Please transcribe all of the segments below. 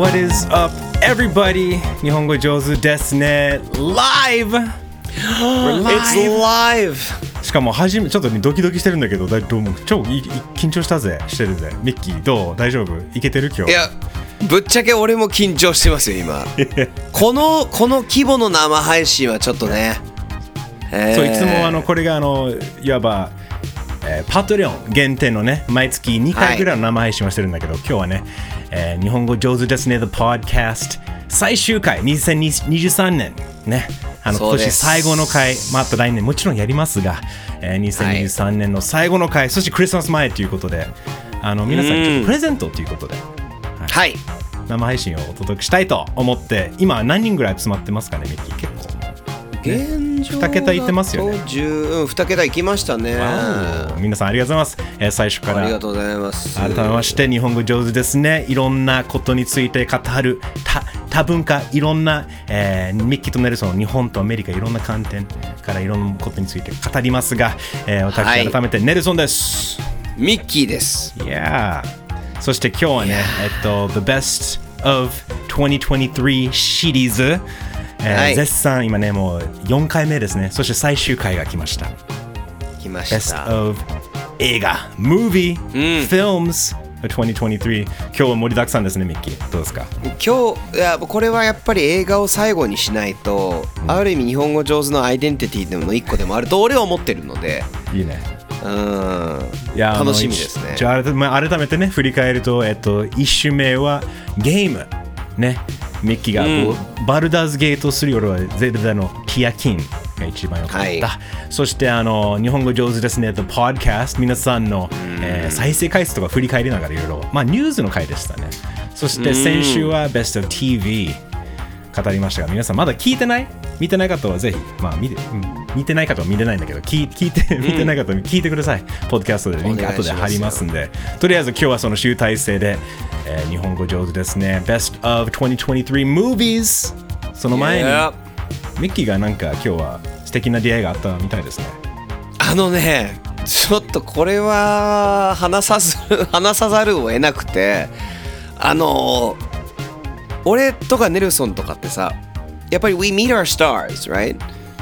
What is up, everybody? 日本語上手ですね。Live! It's live! しかも初めちょっとねドキドキしてるんだけどだどうも超いい緊張したぜしてるぜミッキーどう？大丈夫？いけてる今日？いや、ぶっちゃけ俺も緊張してますよ、今。この、この規模の生配信はちょっとね。えーそういつもあのこれがあのいわば、えーパトレオン限定のね毎月2回ぐらいの生配信をしてるんだけど、今日はね、えー日本語上手ですね。The Podcast 最終回。2023年。ね。あの今年最後の回また来年。もちろんやりますが、えー2023年の最後の回、そしてクリスマス前ということであの皆さんにちょっとプレゼントということではい。生配信をお届けしたいと思って今何人ぐらい集まってますかねミッキー。結構現状二桁いってますよね。だと10うん、2桁いきましたね。皆さんありがとうございます、えー最初から。ありがとうございます。改めまして日本語上手ですね。いろんなことについて語る。多多文化いろんな、えーミッキーとネルソン日本とアメリカいろんな観点からいろんなことについて語りますが、えー私はい。改めてネルソンです、ミッキーです。い、やーそして今日はねえっと The Best of 2023シリーズ、えーはい絶賛今ねもう4回目ですね。そして最終回が来ました。来まし Best た。of 映画。Movie、Films 2023今日は盛りだくさんですねミッキー。どうですか？今日いやこれはやっぱり映画を最後にしないと、ある意味日本語上手のアイデンティティでの一個でもあると俺は思ってるのでいいね。うん。いや楽しみですね。じゃあ改めてね振り返ると、えっと、1週目はゲーム。ねミッキーがこう、バルダーズゲートするよりはゼルダのティアキンが一番良かった、はい。そしてあの日本語上手ですね。The Podcast 皆さんの、えー再生回数とか振り返りながらいろいろ。まあニュースの回でしたね。そして先週は Best of TV 語りましたが皆さんまだ聞いてない？見てない方はぜひ、まあ見てうん見てない方は見れないんだけど聞い 聞いて、見てない方は聞いてください。ポッドキャストでリンク後で貼りますんで。とりあえず今日はその集大成で、えー日本語上手ですね。Best of 2023 Movies その前に、ミッキーがなんか今日は素敵な出会いがあったみたいですね。あのねちょっとこれは話さず 話さざるを得なくてあの俺とかネルソンとかってさやっぱり We meet our stars right?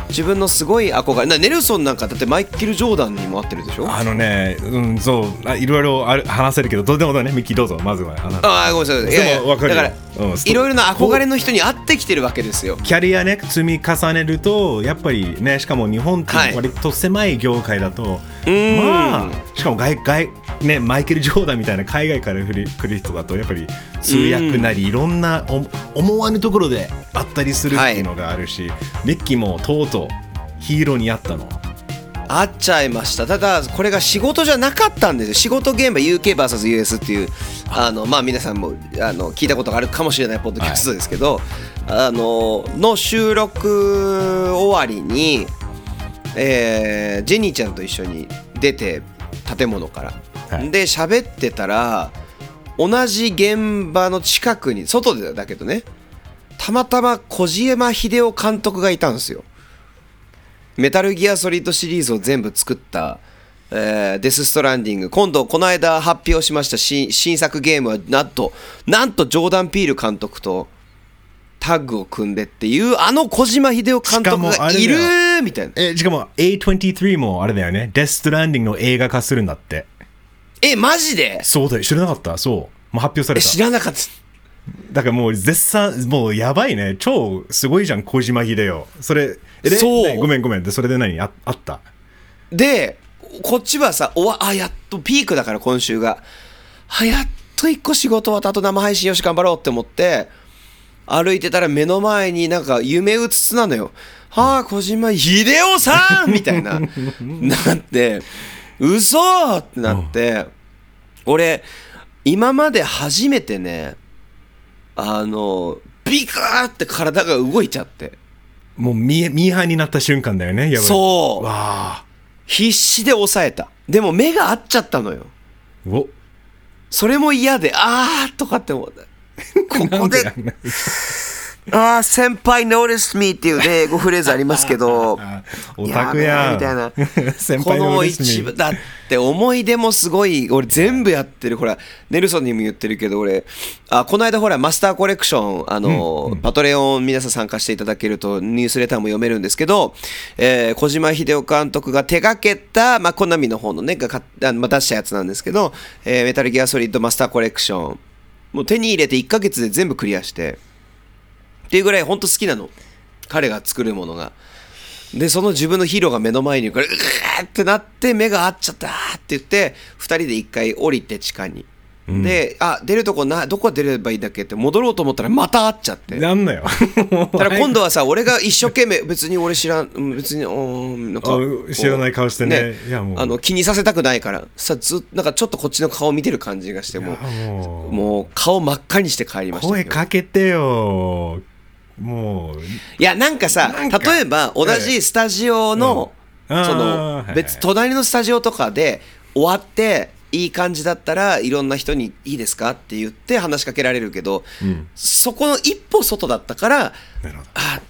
自分のすごい憧れなネルソンなんかだってマイケル・ジョーダンにも会ってるでしょ？あのね、うん、そうあいろいろある話せるけどどうでもどうねミッキーどうぞまずはあの。ああごめんなさい。いやいやでも分かるよ。だから、うんいろいろな憧れの人に会ってきてるわけですよ。キャリアね積み重ねるとやっぱりねしかも日本ってはい。割と狭い業界だと、ん。まあしかも外外ねマイケル・ジョーダンみたいな海外から来る人だとやっぱり通訳なりいろんなお思わぬところであったりするっていうのがあるし、ミッキーもとうとうヒーローに会ったの。会っちゃいました。ただこれが仕事じゃなかったんですよ。仕事現場 UKVSUS っていうあのまあ皆さんもあの聞いたことがあるかもしれないポッドキャストですけど、あのの収録終わりに、えージェニーちゃんと一緒に出て建物から、はい。で喋ってたら同じ現場の近くに外でだけどねたまたま小島秀夫監督がいたんですよ。メタルギアソリッドシリーズを全部作った、えーデス・ストランディング今度この間発表しました新新作ゲームはなんとなんとジョーダン・ピール監督とタッグを組んでっていうあの小島秀夫監督がいるみたいな。えしかも A23 もあれだよね。デス・ストランディングの映画化するんだってえマジで？そうだよ知らなかった。そう。もう発表されえた知らなかった。だからもう絶賛もうやばいね。超すごいじゃん小島秀夫それえでそう。ねごめんごめん。でそれで何？ああった？でこっちはさおわあやっとピークだから今週が。あやっと一個仕事終わった後生配信よし頑張ろうって思って歩いてたら目の前になんか夢うつつなのよ。はあ小島秀夫さんみたいな。なって嘘ってなって俺今まで初めてねあのビクーって体が動いちゃって。もうミーミーハーになった瞬間だよねやばい。そう。わあ。必死で抑えた。でも目が合っちゃったのよ。お。それも嫌であーとかって思った ここでああ、先輩 noticed me っていうね、英語フレーズありますけど、オタクやん。みたいな。先この輩の嬉しみ一部だって思い出もすごい俺全部やってる。ほらネルソンにも言ってるけど俺。あこの間ほらマスターコレクションあの、パトレオン皆さん参加していただけるとニュースレターも読めるんですけど、えー小島秀夫監督が手掛けた、まあ、コナミの方のねがかあのまあ出したやつなんですけど、えーメタルギアソリッドマスターコレクション。もう手に入れて1ヶ月で全部クリアしてっていうぐらい本当好きなの。彼が作るものが。でその自分のヒーローが目の前にこれうわーってなって目が合っちゃったーって言って2人で一回降りて地下に、であ出るとこなどこ出ればいいんだっけって戻ろうと思ったらまた会っちゃって。だなんだよ。から今度はさ俺が一生懸命別に俺知らんうん別にうんなんかあ知らない顔してね。いやもう。あの気にさせたくないから。さずっなんかちょっとこっちの顔見てる感じがしてもうもう。顔真っ赤にして帰りました声かけてよ。もう。いやなんかさなんか例えば同じスタジオの、うんその別隣のスタジオとかで終わっていい感じだったらいろんな人に「いいですか?」って言って話しかけられるけど、んそこの一歩外だったからなるほど「あ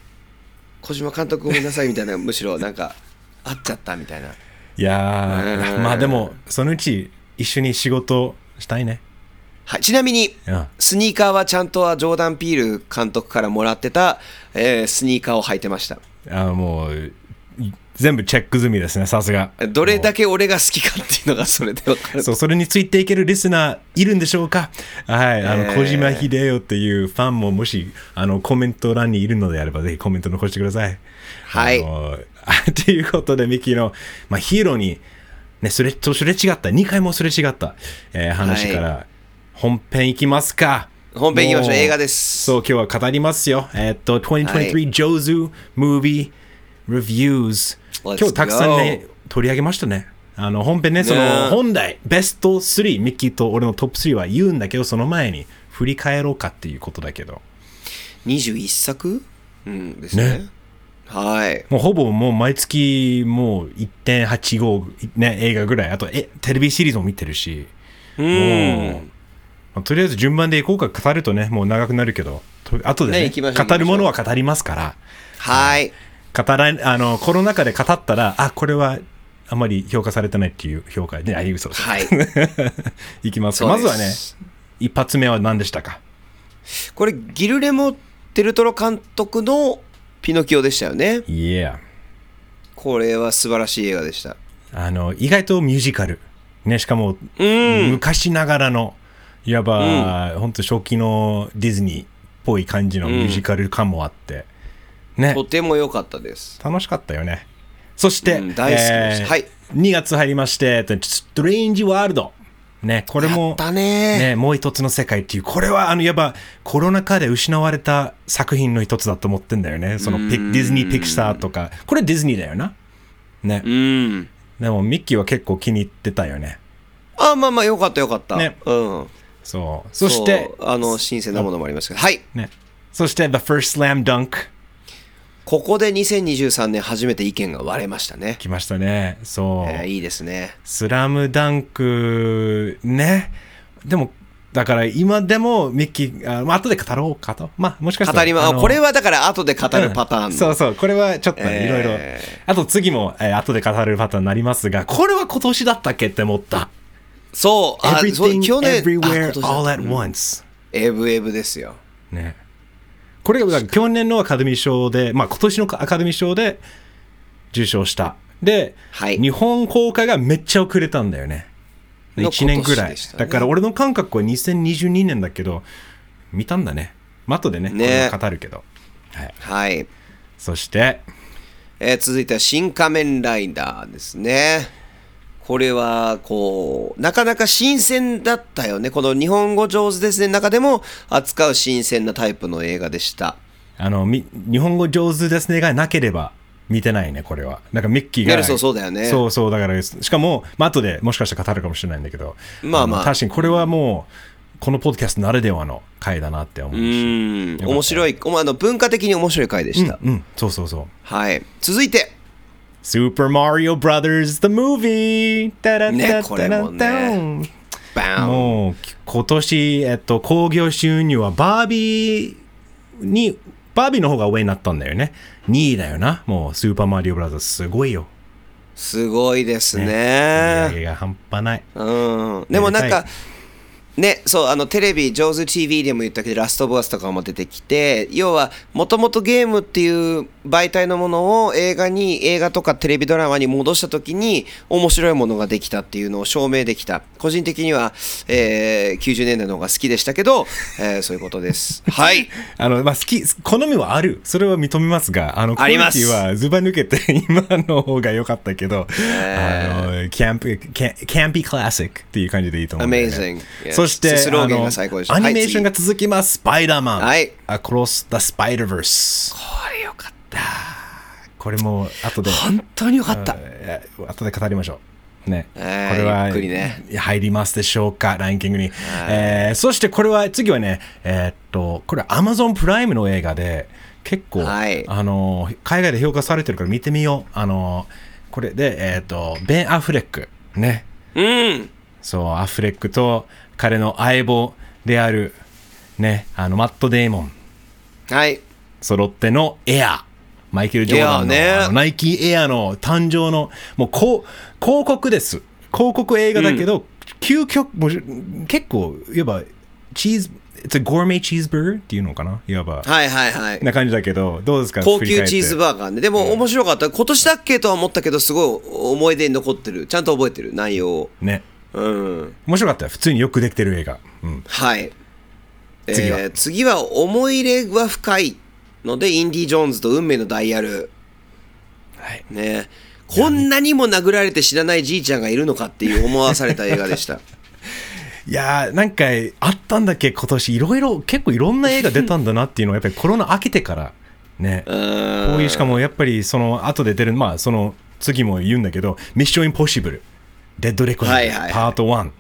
小島監督ごめんなさい」みたいな むしろなんか会っちゃったみたいな。いやーうんまあでも、そのうち一緒に仕事したいね。はい、ちなみにうん。スニーカーはちゃんとはジョーダン・ピール監督からもらってた、えースニーカーを履いてました。あもう、い全部チェック済みですね、さすが。どれだけ俺が好きかっていうのがそれで分かる。そう、それについていけるリスナーいるんでしょうか？はい、あの、えー。小島秀夫っていうファンももし、あの、コメント欄にいるのであれば、ぜひコメント残してください。はい。ということで、ミキの、まあ、ヒーローに、ね、それとすれ違った、2回もすれ違った、えー話から、本編いきますか。本編いきましょう。も映画です。そう、今日は語りますよ。えーっと、2023、はい。Jozu Movie Reviews。今日たくさんね、取り上げましたね。あの本編ね、そねの本来、ベスト3、ミッキーと俺のトップ3は言うんだけど、その前に振り返ろうかっていうことだけど、21作、うん、ですね。ね。はい。もうほぼもう毎月もう1.85、ね、映画ぐらい、あとえテレビシリーズも見てるし、うもん。まあとりあえず順番でいこうか、語るとね、もう長くなるけど、と後でねね語るものは語りますから、はい。語らあのコロナ禍で語ったら、あこれはあまり評価されてないっていう評価で、あ、嘘嘘はい。いきます。ます。ずはね、一発目は何でしたか？これギルレモ・デルトロ監督のピノキオでしたよね ?Yeah。これは素晴らしい映画でした。あの、意外とミュージカル。ね、しかも、うん。昔ながらの、いわば、本当初期のディズニーっぽい感じのミュージカル感もあって、ね。と、ても良かったです。楽しかったよね。そして、うん大好きでした。はい。2月入りまして、えっとストレンジワールド。ね、これもね。ね、もう一つの世界っていう、これは、あの、やっぱ、コロナ禍で失われた作品の一つだと思ってんだよね。そのピ、ディズニー・ピクサーとか、これディズニーだよな。ね。うん。でも、ミッキーは結構気に入ってたよね。あまあまあ良かった良かった、ね。うんそう。そして、あの新鮮なものもありましたけどはいね。そして、The First Slam Dunk ここで2023年初めて意見が割れましたね、来ましたね。そう。えーいいですねスラムダンク、ね。でも、だから今でもミッキー、あまあ後で語ろうかと。まあもしかしたら。語りまこれはだから後で語るパターンの、うんそうそう、これはちょっとねえーいろいろ。あと次も、えー後で語るパターンになりますが、これは今年だったっけって思った。そうあそう Everything, 去年あ everywhere, 今年だ all at once. エブエブですよね。これが去年のアカデミー賞で、まあ今年のアカデミー賞で受賞した。で、はい日本公開がめっちゃ遅れたんだよね。の1年ぐらい、今年でしたねだから俺の感覚は2022年だけど、見たんだね。まあ後でね、ねこれは語るけど。はい。はい、そして、えー続いては「新仮面ライダー」ですねこれはこうなかなか新鮮だったよね。この日本語上手ですね。中でも扱う新鮮なタイプの映画でした。あの、み日本語上手ですねがなければ見てないね、これは。なんかミッキーが。そうそうだよね。そうそう、だから、しかも、まあ後でもしかしたら語るかもしれないんだけど、まあまあ。の確かにこれはもう、このポッドキャストならではの回だなって思ううし。ん。よかった面白い。あの文化的に面白い回でした、うん、そうそうそう。はい。続いて Super Mario Brothers The Movie! タラッタッねこれもう今年、えっと、興行収入はバービーに、バービーの方が上になったんだよね。2位だよな。もう、スーパーマリオブラザーズすごいよ。すごいですね。売り上げが半端ない。うん。でもなんかね、そう、あの、テレビ、上手 TV でも言ったけど、ラストオブアスとかも出てきて、要は、もともとゲームっていう媒体のものを映画に、映画とかテレビドラマに戻したときに、面白いものができたっていうのを証明できた。個人的には、えー、90年代の方が好きでしたけど、えーそういうことです。はい。あの、まあ、好き、好みはある。それは認めますが、あの、クオリティはずば抜けて 今の方が良かったけど、あの、キャンプ、キャンキャンピークラシックっていう感じでいいと思うんだよね Amazing. そして、スローゲンが最高でしたアニメーションが続きます。スパイダーマン。はい。Across the Spider-Verse。これよかった。これも、後で、本当によかった。えー後で語りましょう。ね。こはいれはね入りますでしょうか、ランキングに。えーそしてこれは、次はね、えーっと、これ Amazon プライムの映画で、結構、はいあの、海外で評価されてるから見てみよう。あの、これで、えーっと、ベン・アフレック。ね。うん。そう、アフレックと彼の相棒である、ね、あの、マット・デーモン。はい。揃ってのエアマイケル・ジョーダンの,、ねナイキエアの誕生のもうこう広告です広告映画だけど、究極もう結構いわばチーズ It's a gourmet cheeseburger っていうのかな？いわば、はいはいはい。な感じだけどどうですか？高級チーズーバーガーね。でも面白かった。今年だっけとは思ったけど、すごい思い出に残ってる。ちゃんと覚えてる、内容を。ねうん。面白かったよ普通によくできてる映画、うん、はい。次はえー次は思い入れは深いので、インディ・ジョーンズと運命のダイヤル。はいね。こんなにも殴られて知らないじいちゃんがいるのかっていう思わされた映画でした。いやーなんかあったんだっけ今年いろいろ結構いろんな映画出たんだなっていうのはやっぱりコロナ明けてからねうこーうんいうしかもやっぱりその後で出るまあその次も言うんだけど「ミッションインポッシブル」「デッドレコード」はいはいはい。パート1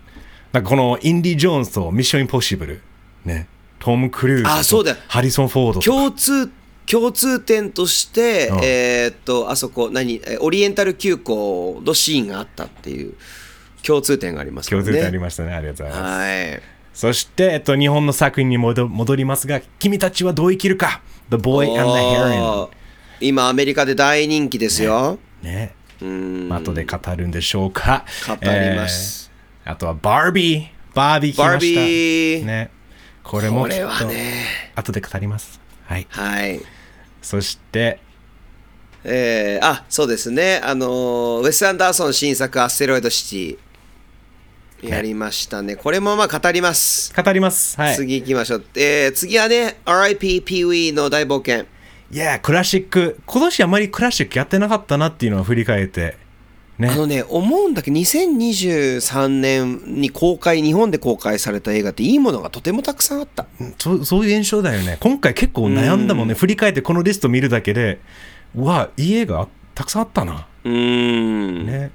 なんかこのインディ・ジョーンズと「ミッションインポッシブル」ね。トム・クルーズとあそうだ。ハリソン・フォード共通共通点として、うん。えーっとあそこ何？えーオリエンタル急行のシーンがあったっていう共通点がありますね。共通点ありましたね。ありがとうございます。はい。そして、えっと、日本の作品に戻戻りますが君たちはどう生きるか？The Boy and the Heron 今アメリカで大人気ですよ、ねうん。後で語るんでしょうか。語ります、えーあとはバービーバービー来ました。バーね。これもこれきっとはね後で語ります。はい。はい。そしてえーあそうですね。あのーウェス・アンダーソン新作「アステロイドシティ」やりましたね。これもまあ語ります、語ります。はい。次行きましょう、えー次はね RIP ピーウィーの大冒険いやクラシック。今年あまりクラシックやってなかったなっていうのを振り返って。ね。あのね思うんだけど2023年に公開日本で公開された映画っていいものがとてもたくさんあった。そうそういう印象だよね。今回結構悩んだもんね。振り返ってこのリスト見るだけでうわいい映画たくさんあったな。うーん。ね。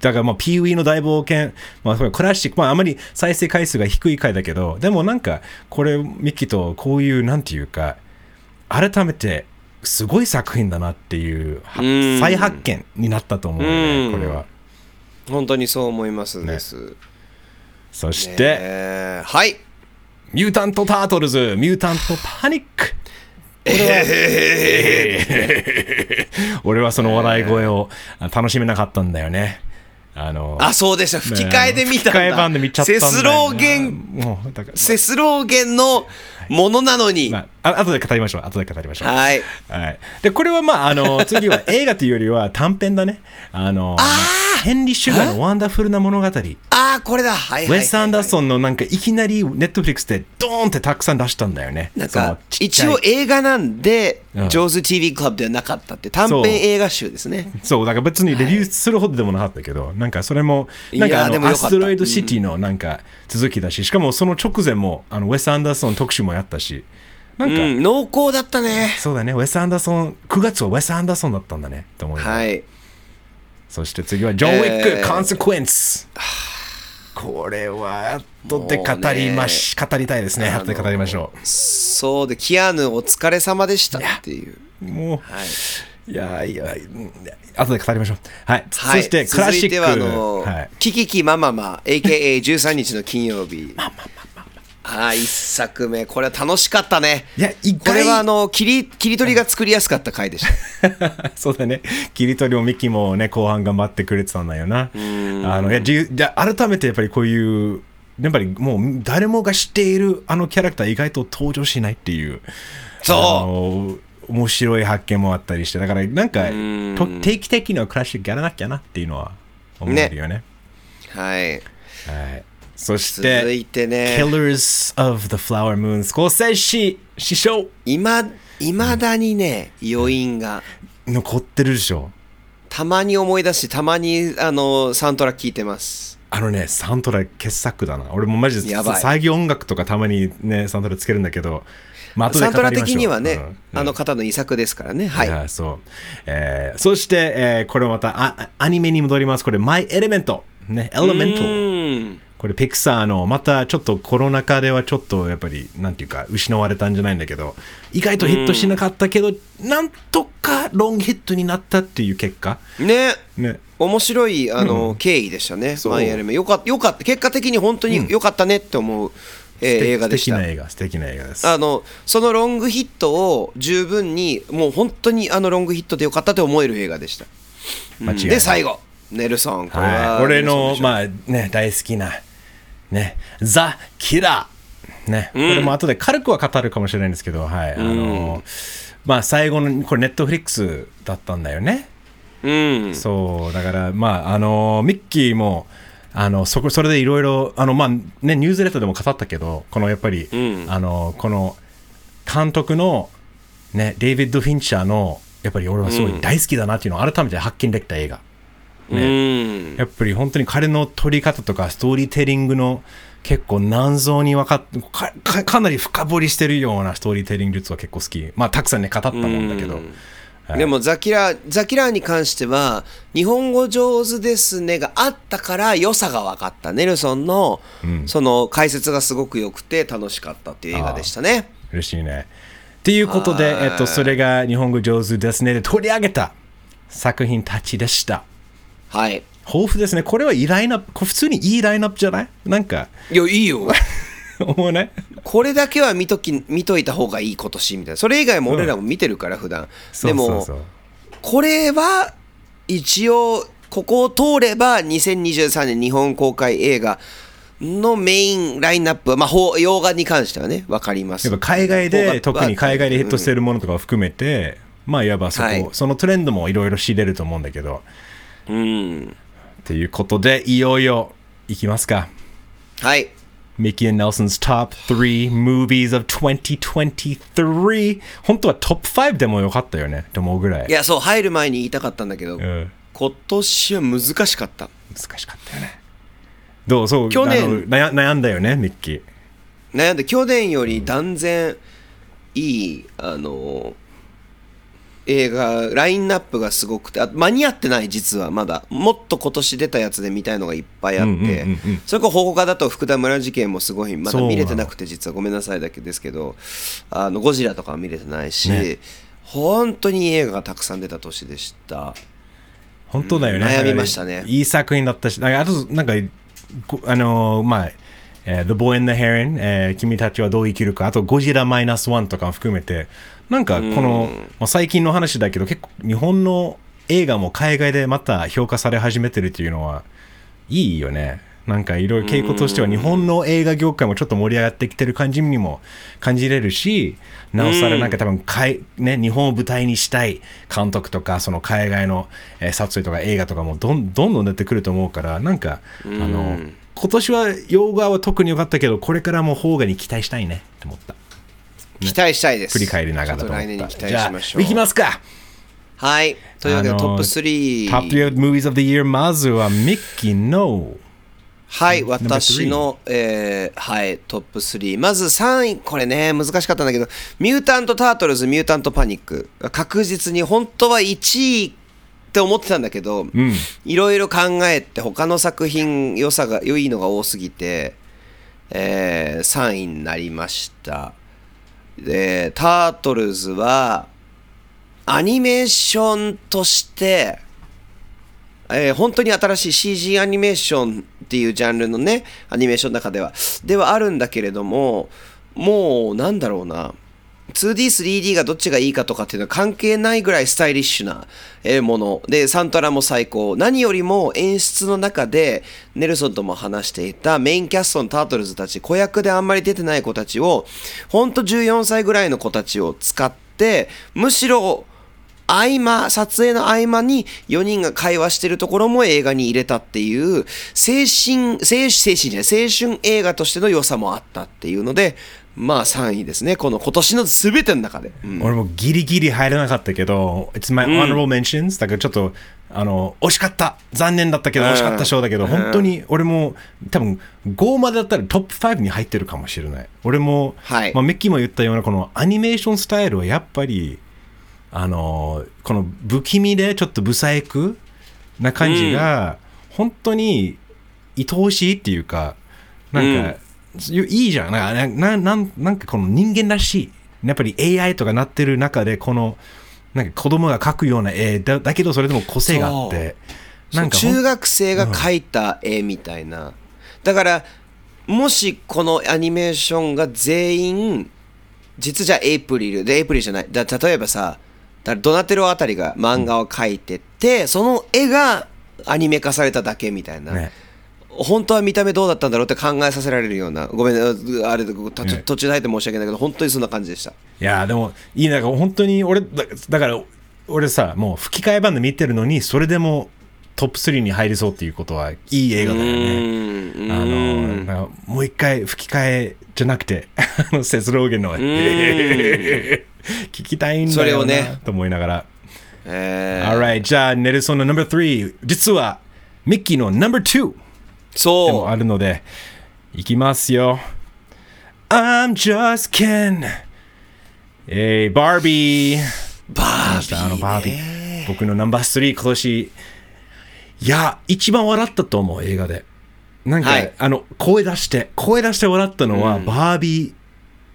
だからまあ、ピーウィーの大冒険、まあ、クラシック、まあ、あまり再生回数が低い回だけど、でもなんか、これ、ミッキーとこういう、なんていうか、改めて、すごい作品だなっていう、再発見になったと思うよね、うんこれは。本当にそう思いますです、そして、えーはいミュータント・タートルズ、ミュータント・パニック。俺はその笑い声を楽しめなかったんだよね。あの、あそうでした吹き替えで見たんだ吹き替え版で見ちゃったんだよセスローゲンセスローゲンのものなのに、まあ、あ後で語りましょう。後で語りましょう。はいはい。で、これはまあ、あの、次は映画というよりは短編だね。あの、まあヘンリー・シュガーのワンダフルな物語。ウああこれだ。はいはいはいはい。ェス・アンダーソンのなんかいきなりネットフリックスでドーンってたくさん出したんだよね。なんか一応映画なんで、うん。ジョーズ TV クラブではなかったって短編映画集ですね。そう、だから別にレビューするほどでもなかったけど、なんかそれも、なんいかあのアストロイドシティのなんか続きだし、しかもその直前もあのウェス・アンダーソン特集もやったし、なんか、うん濃厚だったね。そうだね、ウェス・アンダーソン、9月はウェス・アンダーソンだったんだね、と思います。はいそして次はジョン・ウィック、えーコンセクエンス。これは後で語りまし、語りたいですね。後で語りましょそうでキアヌお疲れ様でしたっていうう。もう、はいいやいや、うん後で語りましょう。はい。はい、そしてクラシック。続いてはあの、はい、キキキマママ AKA13 日の金曜日ああ、一作目。これは楽しかったね。いや意外これはあの、切り、切り取りが作りやすかった回でした。そうだね。切り取りもミキもね、後半頑張ってくれてたんだよな。あの、いや、じゅじゃあ改めてやっぱりこういう、やっぱりもう誰もが知っているあのキャラクター意外と登場しないっていう。そう面白い発見もあったりして、だからなんか、と定期的にはクラッシュやらなきゃなっていうのは思えるよね。はい。はい。そし続て、いてね、Killers of the Flower Moon スコセッシ師匠いま、いまだにね、余韻が、残ってるでしょ。たまに思い出し、たまに、あの、サントラ聞いてます。あのね、サントラ傑作だな。俺もマジでやばい作業音楽とかたまにね、サントラつけるんだけど、まあ後でサントラ的にはね、うんあの方の遺作ですからね。はい。やそう。えーそして、えーこれまたあアニメに戻ります。これ、マイ・エレメント。ね、エレメント。うん。これ、ピクサーの、またちょっとコロナ禍ではちょっとやっぱり、なんていうか、失われたんじゃないんだけど、意外とヒットしなかったけど、なんとかロングヒットになったっていう結果。ね。ね。面白いあの、経緯でしたね。マイアルメよかったよかった結果的に本当に良かったねって思う、えー映画でした素敵な。映画、素敵な映画です。あのそのロングヒットを十分にもう本当にあのロングヒットでよかったって思える映画でした。間違いないで最後ネルソンこれは、はい、俺のまあね大好きなね。ザ・キラー。ね、これも後で軽くは語るかもしれないんですけどはい、あのまあ最後のこれネットフリックスだったんだよね、うん。そう。だからまああのミッキーもあのそこそれでいろいろあのまあねニュースレターでも語ったけどこのやっぱり、ん。あのこの監督のねデイビッド・フィンチャーのやっぱり俺はすごい大好きだなっていうのを改めて発見できた映画、うん。やっぱり本当に彼の撮り方とかストーリーテリングの結構何層に分かっかかかなり深掘りしてるようなストーリーテリング術は結構好き。まあたくさんね語ったもんだけど、はい。でもザキラーザキラーに関しては日本語上手ですねがあったから良さが分かった。ネルソンの、その解説がすごく良くて楽しかったっていう映画でしたね。嬉しいね。っていうことで、えっと、それが日本語上手ですねで取り上げた作品たちでしたはい。豊富ですね。これはいいラインナップ普通にいいラインナップじゃない？なんかいやいいよ。思うねこれだけは見とき見といた方がいい今年みたいな。それ以外も俺らも見てるから普段。でもそうそう。そうこれは一応ここを通れば2023年日本公開映画のメインラインナップは、まあ、洋画に関してはね分かります。やっぱ海外で特に海外でヒットしてるものとかを含めて、まあいわばそこ、はい。そのトレンドもいろいろ知れると思うんだけどうん。ということでいよいよいきますか。はい。ミキ and Nelson's top 3 movies of 2023本当はトップ5でもよかったよね。と思うぐらい。いやそう入る前に言いたかったんだけど、うん。今年は難しかった。難しかったよね。どう？そう去年。悩悩んだよねミッキー悩んで去年より断然いいあの映画ラインナップがすごくてあ間に合ってない実はまだ。もっと今年出たやつで見たいのがいっぱいあって、うんうんうんうん。それこそ他だと福田村事件もすごいまだ見れてなくて実はごめんなさいだけですけどあのゴジラとかは見れてないし、ね。本当に映画がたくさん出た年でした。本当だよね、うん悩みましたね。いい作品だったしあとなんかこあのーまあえー The Boy and the Heron、えー君たちはどう生きるかあとゴジラマイナスワンとかも含めてなんかこの、まあ、最近の話だけど結構日本の映画も海外でまた評価され始めてるっていうのはいいよね。なんかいろいろ傾向としては日本の映画業界もちょっと盛り上がってきてる感じにも感じれるしなおさらなんか多分かい、ね、日本を舞台にしたい監督とかその海外の、えー撮影とか映画とかもどんどんどん出てくると思うからなんかあの今年は洋画は特に良かったけどこれからも邦画に期待したいねって思った期待したいです。振り返りながらと思った。と来年に期待じゃあしましょう。いきますか。はい。というわけでトップ3トップ3 movies of the year まずはミッキーのはい、私の、えーはい、トップ3。まず3位、これね、難しかったんだけど、ミュータント・タートルズ・ミュータント・パニック。確実に、本当は1位って思ってたんだけど、いろいろ考えて、他の作品、良さが、良いのが多すぎて、えー3位になりました。で、タートルズは、アニメーションとして、えー本当に新しい CG アニメーションっていうジャンルのねアニメーションの中では。ではあるんだけれどももうなんだろうな。2D3D がどっちがいいかとかっていうのは関係ないぐらいスタイリッシュなもの。でサントラも最高。何よりも演出の中でネルソンとも話していたメインキャストのタートルズたち子役であんまり出てない子たちをほんと14歳ぐらいの子たちを使ってむしろ合間撮影の合間に4人が会話してるところも映画に入れたっていう精神精神精神じゃない青春映画としての良さもあったっていうのでまあ3位ですね。この今年の全ての中で、うん。俺もギリギリ入れなかったけど、It's my honorable mentions、だからちょっと、あの、惜しかった。残念だったけど、うん。惜しかった賞だけど、うん。本当に俺も、多分5までだったらトップ5に入ってるかもしれない。俺も、はい。まあ、メッキーも言ったような、このアニメーションスタイルはやっぱり、あの、この不気味でちょっと不細工な感じが、本当に愛おしいっていうか、なんか、いいいじゃん。なんかななんなんかこの人間らしい。やっぱり AI とかなってる中で、この、なんか子供が描くような絵だだけど、それでも個性があって、なんか中学生が描いた絵みたいな、だからもしこのアニメーションが全員実じゃエイプリルでエイプリルじゃない。だ例えばさだドナテロあたりが漫画を描いてて、その絵がアニメ化されただけみたいな、ね本当は見た目どうだったんだろうって考えさせられるようなごめんねあれ途中で入って申し訳ないけど本当にそんな感じでした。いやーでもいいな本当に俺だだから俺さもう吹き替え版で見てるのにそれでもトップ3に入りそうっていうことはいい映画だよね。うんあのもう一回吹き替えじゃなくて あのセスローゲンの聞きたいんだよなね。と思いながら。えー。Alright じゃあネルソンの No.3 実はミッキーの No.2 でそもあるのでいきますよ。I'm just Ken えー、バービーうバービー、ね、あのバービー僕のナンバー3今年いや一番笑ったと思う映画で。なんか、はい。あの声出して声出して笑ったのは、バービー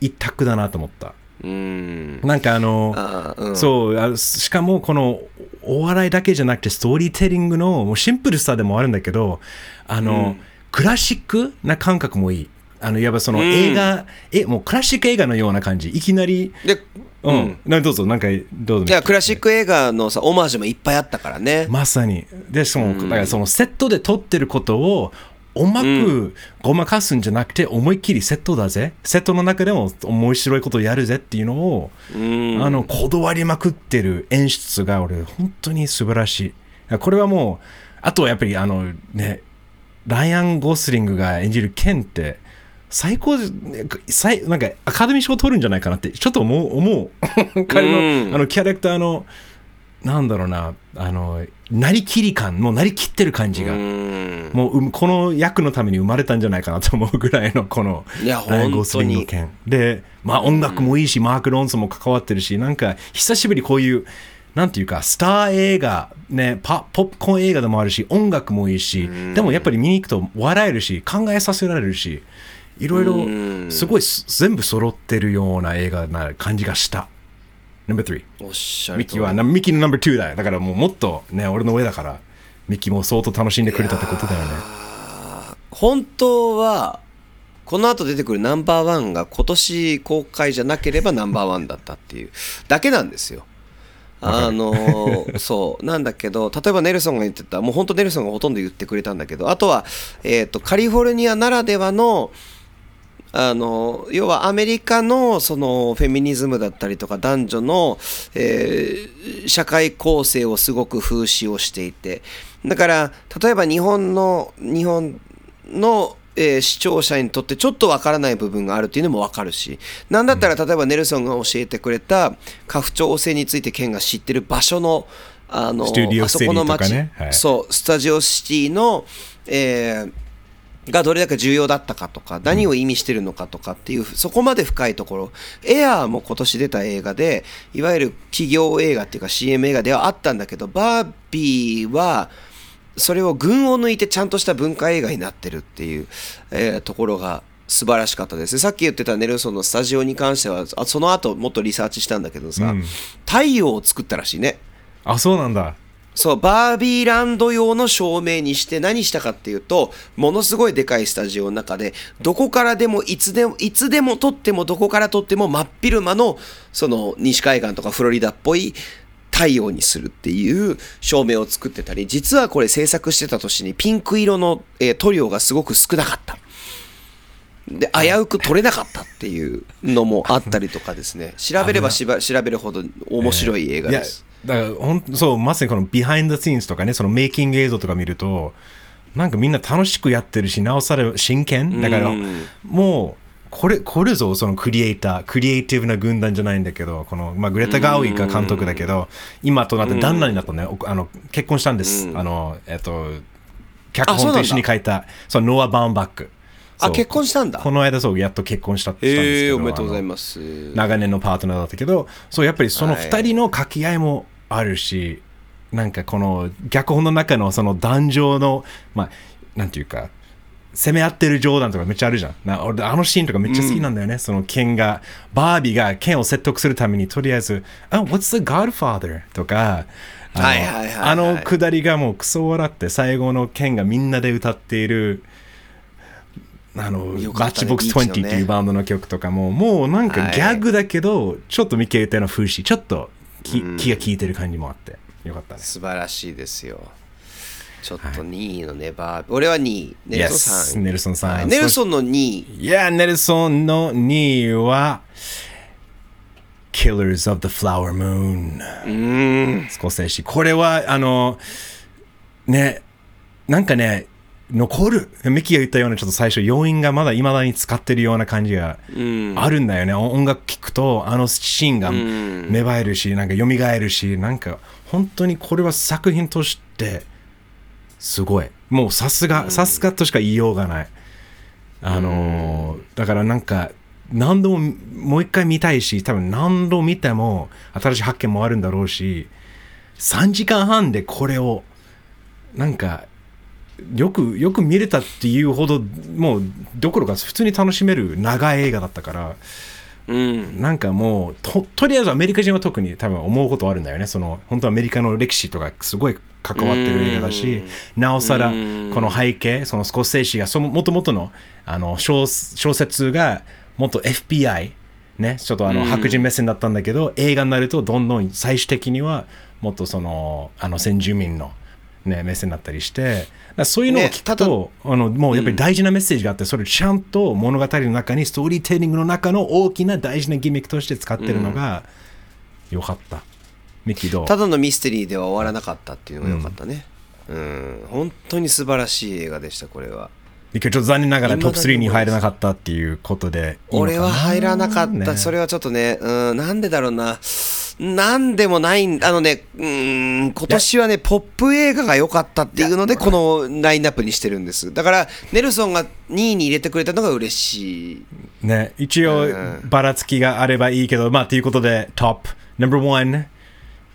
一択だなと思った。うん。なんかあのうん。そうあしかもこのお笑いだけじゃなくてストーリーテリングのもうシンプルさでもあるんだけどあの、クラシックな感覚もいい。あのいわばそのうん。映画、えもうクラシック映画のような感じ。いきなりでうん、などうぞなんかどうぞ。クラシック映画のさオマージュもいっぱいあったからね。まさに。で、しかも、だからそのセットで撮ってることを、うまくごまかすんじゃなくて、思いっきりセットだぜ。セットの中でも面白いことをやるぜっていうのを、うんあの、こだわりまくってる演出が、俺、本当に素晴らしい。これはもう、あとはやっぱり、あの、ね、ライアン・ゴスリングが演じるケンって、最高で最なんかアカデミー賞取るんじゃないかなってちょっと思う思う 彼の,、うんあのキャラクターのなんだろうなあのなりきり感もうなりきってる感じが、うん。もううんこの役のために生まれたんじゃないかなと思うぐらいのこのゴスリングの本件。でまあ音楽もいいし、マーク・ロンソンも関わってるしなんか久しぶりこういうなんていうかスター映画ねパポップコーン映画でもあるし音楽もいいしでもやっぱり見に行くと笑えるし考えさせられるしいろいろすごいす全部揃ってるような映画な感じがした。No.3 おっしゃるミッキーはなミッキーのナンバー2だよ。だからもうもっとね俺の上だからミッキーも相当楽しんでくれたってことだよね。本当はこの後出てくるナンバーワンが今年公開じゃなければナンバーワンだったっていうだけなんですよ。あの そうなんだけど例えばネルソンが言ってたもう本当ネルソンがほとんど言ってくれたんだけどあとは、えー、とカリフォルニアならではのあの要はアメリカのそのフェミニズムだったりとか男女の、えー社会構成をすごく風刺をしていてだから例えば日本の日本の、えー視聴者にとってちょっとわからない部分があるっていうのもわかるしなんだったら例えばネルソンが教えてくれた家父長制についてケンが知ってる場所のあのあそこのシティとか街、ねはい。そうスタジオシティの、えーがどれだけ重要だったかとか何を意味してるのかとかっていうそこまで深いところ。エアーも今年出た映画でいわゆる企業映画っていうか CM 映画ではあったんだけどバービーはそれを群を抜いてちゃんとした文化映画になってるっていう、えーところが素晴らしかったです。さっき言ってたネルソンのスタジオに関してはあその後もっとリサーチしたんだけどさ、うん。太陽を作ったらしいね。あそうなんだそうバービーランド用の照明にして何したかっていうとものすごいでかいスタジオの中でどこからでもいつでもいつでも撮ってもどこから撮っても真っ昼間のその西海岸とかフロリダっぽい太陽にするっていう照明を作ってたり実はこれ制作してた年にピンク色の、えー塗料がすごく少なかった。で危うく撮れなかったっていうのもあったりとかですね。調べればしば調べるほど面白い映画です、だからほんそうまさにこのビハインドシーンズとかねそのメイキング映像とか見るとなんかみんな楽しくやってるしなおさら真剣？だからうんもうこれこれぞそのクリエイタークリエイティブな軍団じゃないんだけどこの、まあ、グレタ・ガーウィグが監督だけど今となって旦那になったね。おあの結婚したんです。あのえっと脚本と一緒に書いたそうノア・バーンバック。あ結婚したんだ。この間そうやっと結婚したしたんですええけどおめでとうございます。長年のパートナーだったけどそうやっぱりそのはい。2人の掛け合いもあるし、なんかこの脚本の中のその壇上のまあなんていうか攻め合ってる冗談とかめっちゃあるじゃん。な俺あのシーンとかめっちゃ好きなんだよね、そのケンがバービーがケンを説得するためにとりあえず「あ What's the Godfather?」とかあのはいはいはいくだりがもうクソ笑って最後のケンがみんなで歌っているあの、ねマッチボックスビーチの20ねっていうバンドの曲とかも、もうなんかギャグだけど、ちょっとミケ言ったような風刺、ちょっと気,、気が利いてる感じもあって、よかったね。素晴らしいですよ。ちょっと2位のねバー。ビー俺は2位。ネルソンさ Yes ん、ネルソンさん。はい。ネルソンの2位。いや、ネルソンの2位は、Killers of the Flower Moon。うーん。スコセッシ。これは、あの、ね、なんかね、残る。ミキが言ったようなちょっと最初、要因がまだ未だに使ってるような感じがあるんだよね。音楽聴くと、あのシーンが芽生えるし、なんか蘇るし、なんか本当にこれは作品として、すごい。もうさすが、さすがとしか言いようがない。あのーだからなんか、何度ももう一回見たいし、多分何度見ても新しい発見もあるんだろうし、3時間半でこれを、なんか、よく、よく見れたっていうほど、もう、どころか普通に楽しめる長い映画だったから、うん。なんかもうと、とりあえずアメリカ人は特に多分思うことあるんだよね。その、本当アメリカの歴史とかすごい関わってる映画だし、なおさら、この背景、そのスコセッシが、その元々の、あの、小小説が、もっと FBI、ね、ちょっとあの、白人目線だったんだけど、映画になるとどんどん最終的には、もっとその、あの、先住民の、ね、目線だったりして、そういうのをね聞くと、あのもうやっぱり大事なメッセージがあって、それをちゃんと物語の中に、ストーリーテリングの中の大きな大事なギミックとして使ってるのが、よかった。ミキどう？ただのミステリーでは終わらなかったっていうのが良かったね。うん。本当に素晴らしい映画でしたこれは。ミキはちょっと残念ながらトップ未だに3に入れなかったっていうことで俺は入らなかった、ね。それはちょっとねうん。なんでだろうななんでもないんあのねうーん今年はねポップ映画が良かったっていうのでこのラインナップにしてるんです。だからネルソンが2位に入れてくれたのが嬉しい。ね、一応うん。ばらつきがあればいいけど、まあということでトップ No.1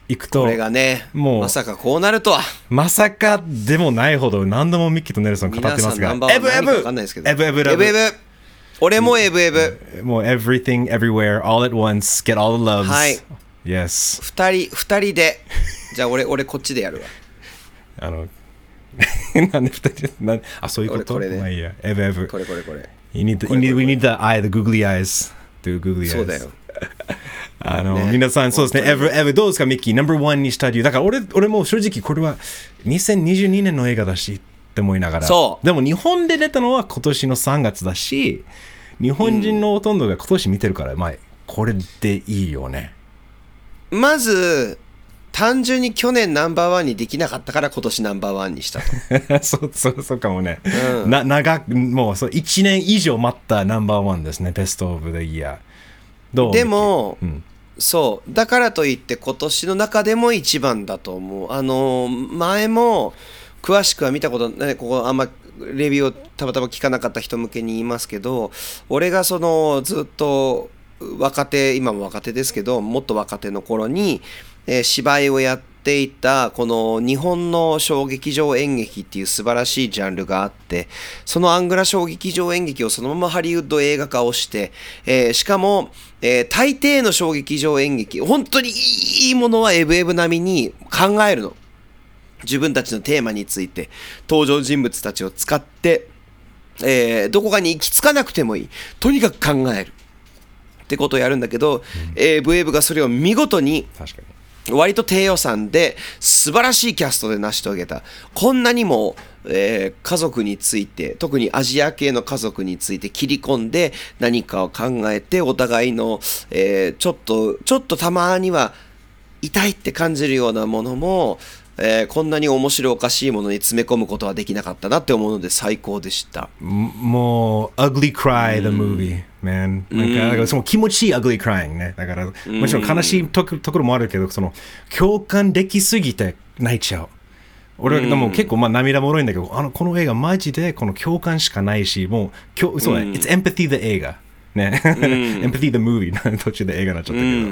いくとこれがねもうまさかこうなるとは。まさかでもないほど何度もミッキーとネルソン語ってますが。ナンバーワンエブエ何か分かんないですけど。ブエブエブ。エブエブ。俺もエブエブ。もう everything everywhere all at once get all the loves はい yes 二人二人で じゃあ俺俺こっちでやるわあの なんで二人でなんあそういうこと？俺これねまあいいやエブエブこれこれこれ You need, the, こ you れ need, これ we need the eye, the googly eyes. The googly eyes. そうだよ あの、ね皆さん、そうですね。エブ、エブ、どうですか、ミッキー？ナンバーワンにした理由。だから、俺、俺も正直、これは2022年の映画だし、って思いながら。そうでも、日本で出たのは今年の3月だし、日本人のほとんどが今年見てるから、まあ、これでいいよね。まず単純に去年ナンバーワンにできなかったから今年ナンバーワンにしたと そう、そう、そうかもね。な、長く、もう、そう、1年以上待ったナンバーワンですね。ベストオブ・ザ・イヤー。どうでも、うんそうだからといって今年の中でも一番だと思うあの前も詳しくは見たことねここあんまレビューをたまたま聞かなかった人向けに言いますけど俺がそのずっと若手今も若手ですけどもっと若手の頃に、えー芝居をやっていたこの日本の小劇場演劇っていう素晴らしいジャンルがあってそのアングラ小劇場演劇をそのままハリウッド映画化をして、えーしかも、えー大抵の小劇場演劇本当にいいものはエブエブ並みに考えるの。自分たちのテーマについて登場人物たちを使って、えーどこかに行き着かなくてもいい。とにかく考える。ってことをやるんだけど、えーブエーブがそれを見事に。割と低予算で素晴らしいキャストで成し遂げた。こんなにも、えー家族について特にアジア系の家族について切り込んで何かを考えてお互いの、えーちょっとちょっとたまには痛いって感じるようなものも、えーこんなに面白おかしいものに詰め込むことはできなかったなって思うので最高でした。もう、ugly cry the movie, man. なんか、だからその気持ちいい ugly crying ね。だから、もちろん悲しいとこところもあるけど、その、共感できすぎて泣いちゃう。俺はでも結構まあ涙もろいんだけど、あの、この映画マジでこの共感しかないし、もう、きょそうね、It's empathy the 映画。ね。empathy the movie 途中で映画になっちゃったけど、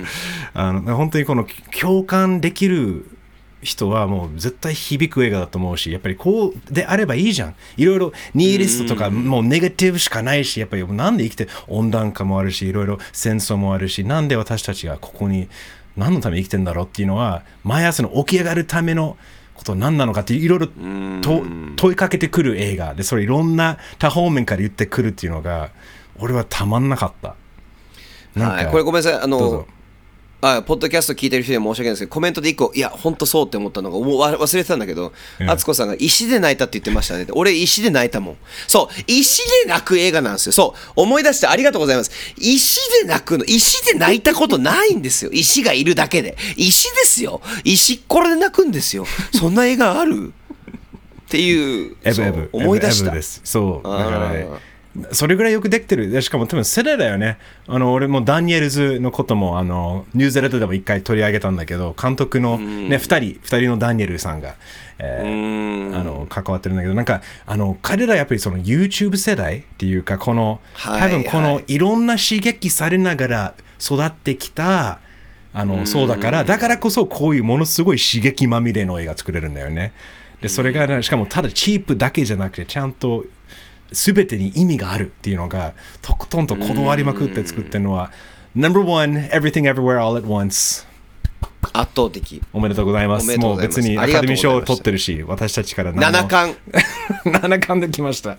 あの、本当にこの共感できる人はもう絶対響く映画だと思うし、やっぱりこうであればいいじゃん。いろいろニーリストとかもうネガティブしかないし、やっぱりなんで生きて温暖化もあるし、いろいろ戦争もあるし、なんで私たちがここに何のために生きてんだろうっていうのは、毎朝の起き上がるためのこと何なのかっていろいろと問いかけてくる映画。で、それいろんな多方面から言ってくるっていうのが、俺はたまんなかった。はい、これごめんなさい。あのあポッドキャスト聞いてる人には申し訳ないですけどコメントで一個いや本当そうって思ったのが忘れてたんだけどうん。敦子さんが石で泣いたって言ってましたね。俺石で泣いたもん。そう石で泣く映画なんですよ。そう思い出してありがとうございます。石で泣くの石で泣いたことないんですよ。石がいるだけで。石ですよ。石これで泣くんですよ。そんな映画ある？っていうエブエブ。思い出した。そう。だからねあそれぐらいよくできてる。でしかも多分世代だよね。あの、俺もダニエルズのことも、あの、ニュースレターでも一回取り上げたんだけど、監督のね、二人、二人のダニエルさんが、えーあの、関わってるんだけど、なんか、あの、彼らやっぱりその YouTube 世代っていうか、この、はい多分このはいいろんな刺激されながら育ってきた、あの、そうだから、だからこそこういうものすごい刺激まみれの映画作れるんだよね。で、それがね、しかもただチープだけじゃなくて、ちゃんと全てに意味があるっていうのが、とことんとこだわりまくって作ってるのは、Number one, Everything Everywhere All at Once。圧倒的おめでとうございます。おめでとうもうございます別にアカデミー賞を取ってるし、私たちから何 も七冠七冠できました。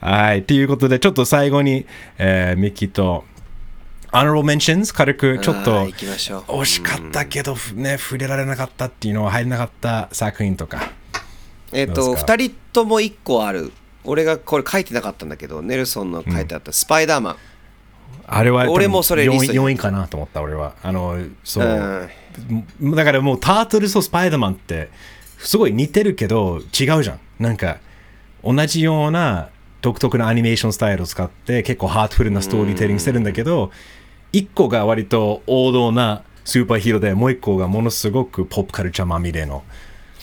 はい。ということで、ちょっと最後に、えーミッキーと、Honorable Mentions 軽くちょっあとー行きましょう惜しかったけど、ね、触れられなかったっていうのは入れなかった作品とか。えっ、とどうですか？2人とも1個ある俺がこれ書いてなかったんだけどネルソンの書いてあった「スパイダーマン」あれは俺もそれリストに 4, 位かなと思った、俺は。あの、そう。だからもうタートルとスパイダーマンってすごい似てるけど違うじゃん。なんか同じような独特なアニメーションスタイルを使って結構ハートフルなストーリーテリングしてるんだけど、一個が割と王道なスーパーヒーローでもう一個がものすごくポップカルチャーまみれの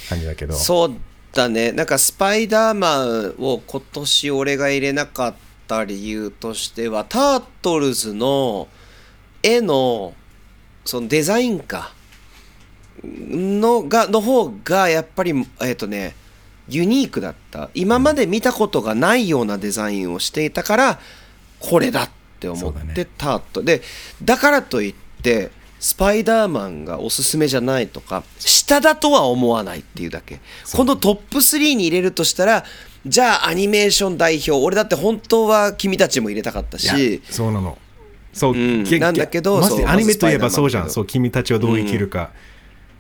感じだけど。そうだね。なんかスパイダーマンを今年俺が入れなかった理由としてはタートルズの絵のそのデザインか。のがの方がやっぱりえっ、とねユニークだった。今まで見たことがないようなデザインをしていたからこれだって思って、タートでだからといってスパイダーマンがおすすめじゃないとか下だとは思わないっていうだけこのトップ3に入れるとしたらじゃあアニメーション代表俺だって本当は君たちも入れたかったしそうなの。そう、うんけなんだけどアニメといえばそうじゃん。そう、君たちはどう生きるか。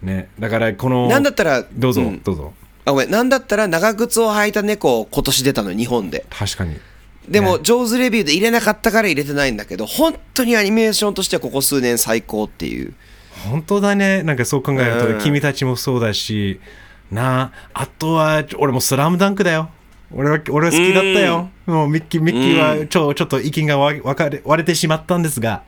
ね。だからこの。なんだったらどうぞ、うんどうぞ。あごめんなんだったら長靴を履いた猫今年出たの日本で確かに。でも、ね上手レビューで入れなかったから入れてないんだけど本当にアニメーションとしてはここ数年最高っていう本当だね。なんかそう考えると、うん君たちもそうだし、なあ、あとは、俺もスラムダンクだよ。俺は、俺は好きだったよ。もうミッキー、ミッキーはちょ、ちょっと意見が割分かれ割れてしまったんですが、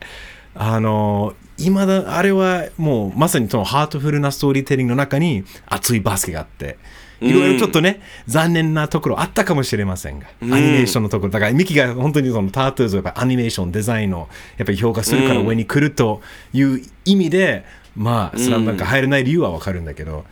あの、今だ、あれはもうまさにそのハートフルなストーリーテリングの中に熱いバスケがあって、いろいろちょっとね、残念なところあったかもしれませんが、アニメーションのところ、だからミキが本当にそのタートルズをやっぱアニメーション、デザインをやっぱり評価するから上に来るという意味で、まあ、スラムダンク入れない理由はわかるんだけど、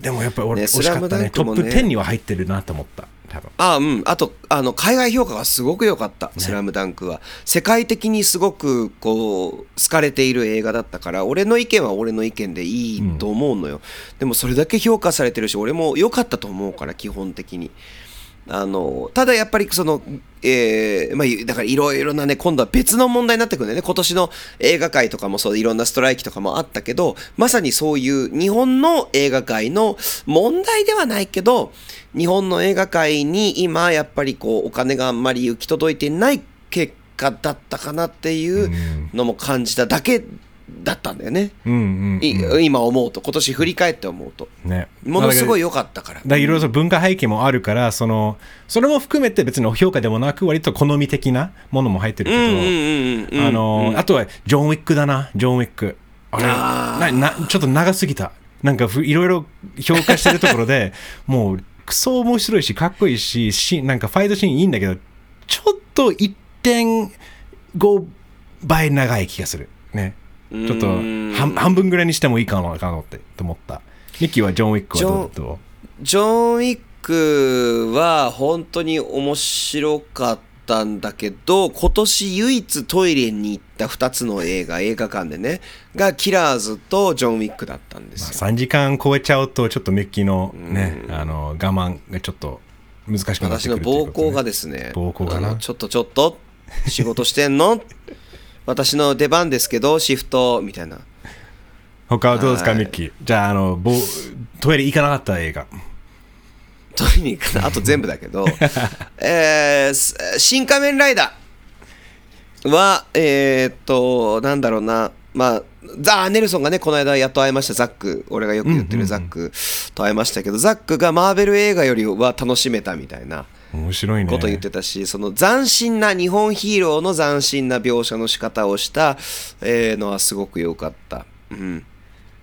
でもやっぱり俺ね惜しかったね。トップ10には入ってるなと思った。多分。あうん。あとあの海外評価がすごく良かった「スラムダンクは。世界的にすごくこう好かれている映画だったから俺の意見は俺の意見でいいと思うのよ、でもそれだけ評価されてるし俺も良かったと思うから基本的にあのただやっぱりその、えーまあ、だからいろいろなね今度は別の問題になってくるんだよね。今年の映画界とかもそういろんなストライキとかもあったけどまさにそういう日本の映画界の問題ではないけど日本の映画界に今やっぱりこうお金があんまり行き届いてない結果だったかなっていうのも感じただけだったんだよね、うんうんい今思うと今年振り返って思うと。ね。ものすごいよ良かったから。だいろいろ文化背景もあるからそのそれも含めて別に評価でもなく割と好み的なものも入ってるけど、うんうんうんうんあのあとはジョン・ウィックだな。ジョン・ウィックあれあななちょっと長すぎた。なんかふいろいろ評価してるところで もうクソ面白いしかっこいいししなんかファイトシーンいいんだけどちょっと1.5倍長い気がする。ねちょっと半半分ぐらいにしてもいいかなかなってと思った。ミッキーはジョン・ウィックはどう？ジョジョン・ウィックは本当に面白かったんだけど今年唯一トイレに行った2つの映画映画館でねがキラーズとジョン・ウィックだったんですよ。3時間超えちゃうとちょっとミッキーのねあの我慢がちょっと難しくなって私のくるっていうことね。膀胱がですね膀胱がちょっとちょっと仕事してんの？私の出番ですけどシフトみたいな。他はどうですか、はい。ミッキー？じゃああのぼトイレ行かなかった映画。トイレに行かなあと全部だけど。えーす新仮面ライダー。はえーっとなんだろうな。まあザ・ネルソンがねこの間やっと会いました。ザック俺がよく言ってるザックと会いましたけど、ザックがマーベル映画よりは楽しめたみたいな面白いね。こと言ってたし、その斬新な日本ヒーローの斬新な描写の仕方をした、えーのはすごく良かった、うん、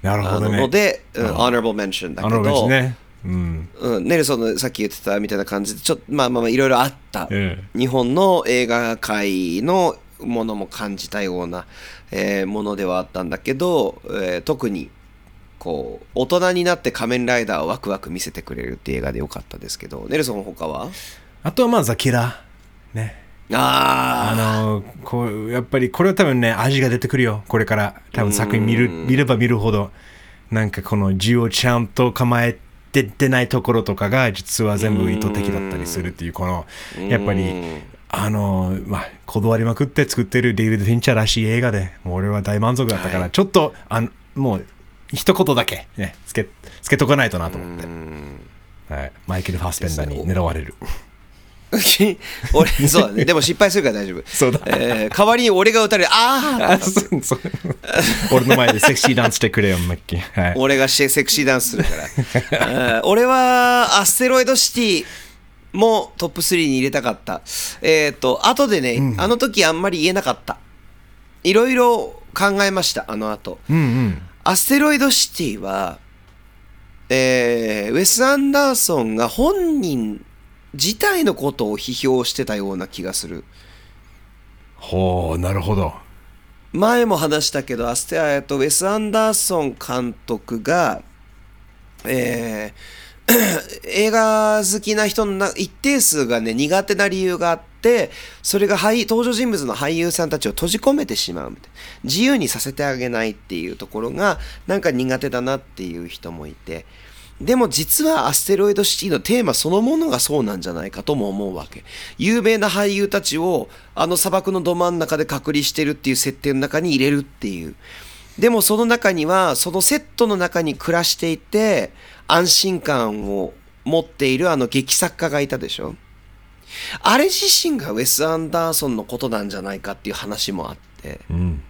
なるほどね。ので、うん、honorable mention だけど、ね。うん。うん、ネルソンのさっき言ってたみたいな感じでちょっとまあまあまあいろいろあった、え日本の映画界のものも感じたような、えーものではあったんだけど、えー特にこう大人になって仮面ライダーをワクワク見せてくれるっていう映画でよかったですけどネルソン他は？あとはまあザ・キラ。ーね。ああのこうやっぱりこれは多分ね味が出てくるよ。これから。多分作品見る見れば見るほど。なんかこの銃をちゃんと構えてってないところとかが実は全部意図的だったりするっていうこのやっぱりあのまあこだわりまくって作ってるデイビッド・フィンチャーらしい映画でもう俺は大満足だったから、はい。ちょっとあのもう一言だけねつけつけとかないとなと思って、はい、マイケル・ファスペンダーに狙われる 俺そうだねでも失敗するから大丈夫。そうだ。えー代わりに俺が打たれる。ああ俺の前でセクシーダンスしてくれよ、マッキー。はい。俺がセクシーダンスするから。うん俺はアステロイドシティもトップ3に入れたかった。えっ、と後でね、あの時あんまり言えなかった。いろいろ考えましたあの後。うんうん。アステロイドシティはえーウェス・アンダーソンが本人自体のことを批評してたような気がする。ほう、なるほど。前も話したけどアステえっとウェス・アンダーソン監督が、えー 映画好きな人のな一定数がね苦手な理由があってそれが俳登場人物の俳優さんたちを閉じ込めてしまうみたいな。自由にさせてあげないっていうところがなんか苦手だなっていう人もいてでも実はアステロイドシティのテーマそのものがそうなんじゃないかとも思うわけ。有名な俳優たちをあの砂漠のど真ん中で隔離してるっていう設定の中に入れるっていう。でもその中にはそのセットの中に暮らしていて安心感を持っているあの劇作家がいたでしょ。あれ自身がウェス・アンダーソンのことなんじゃないかっていう話もあって。うん。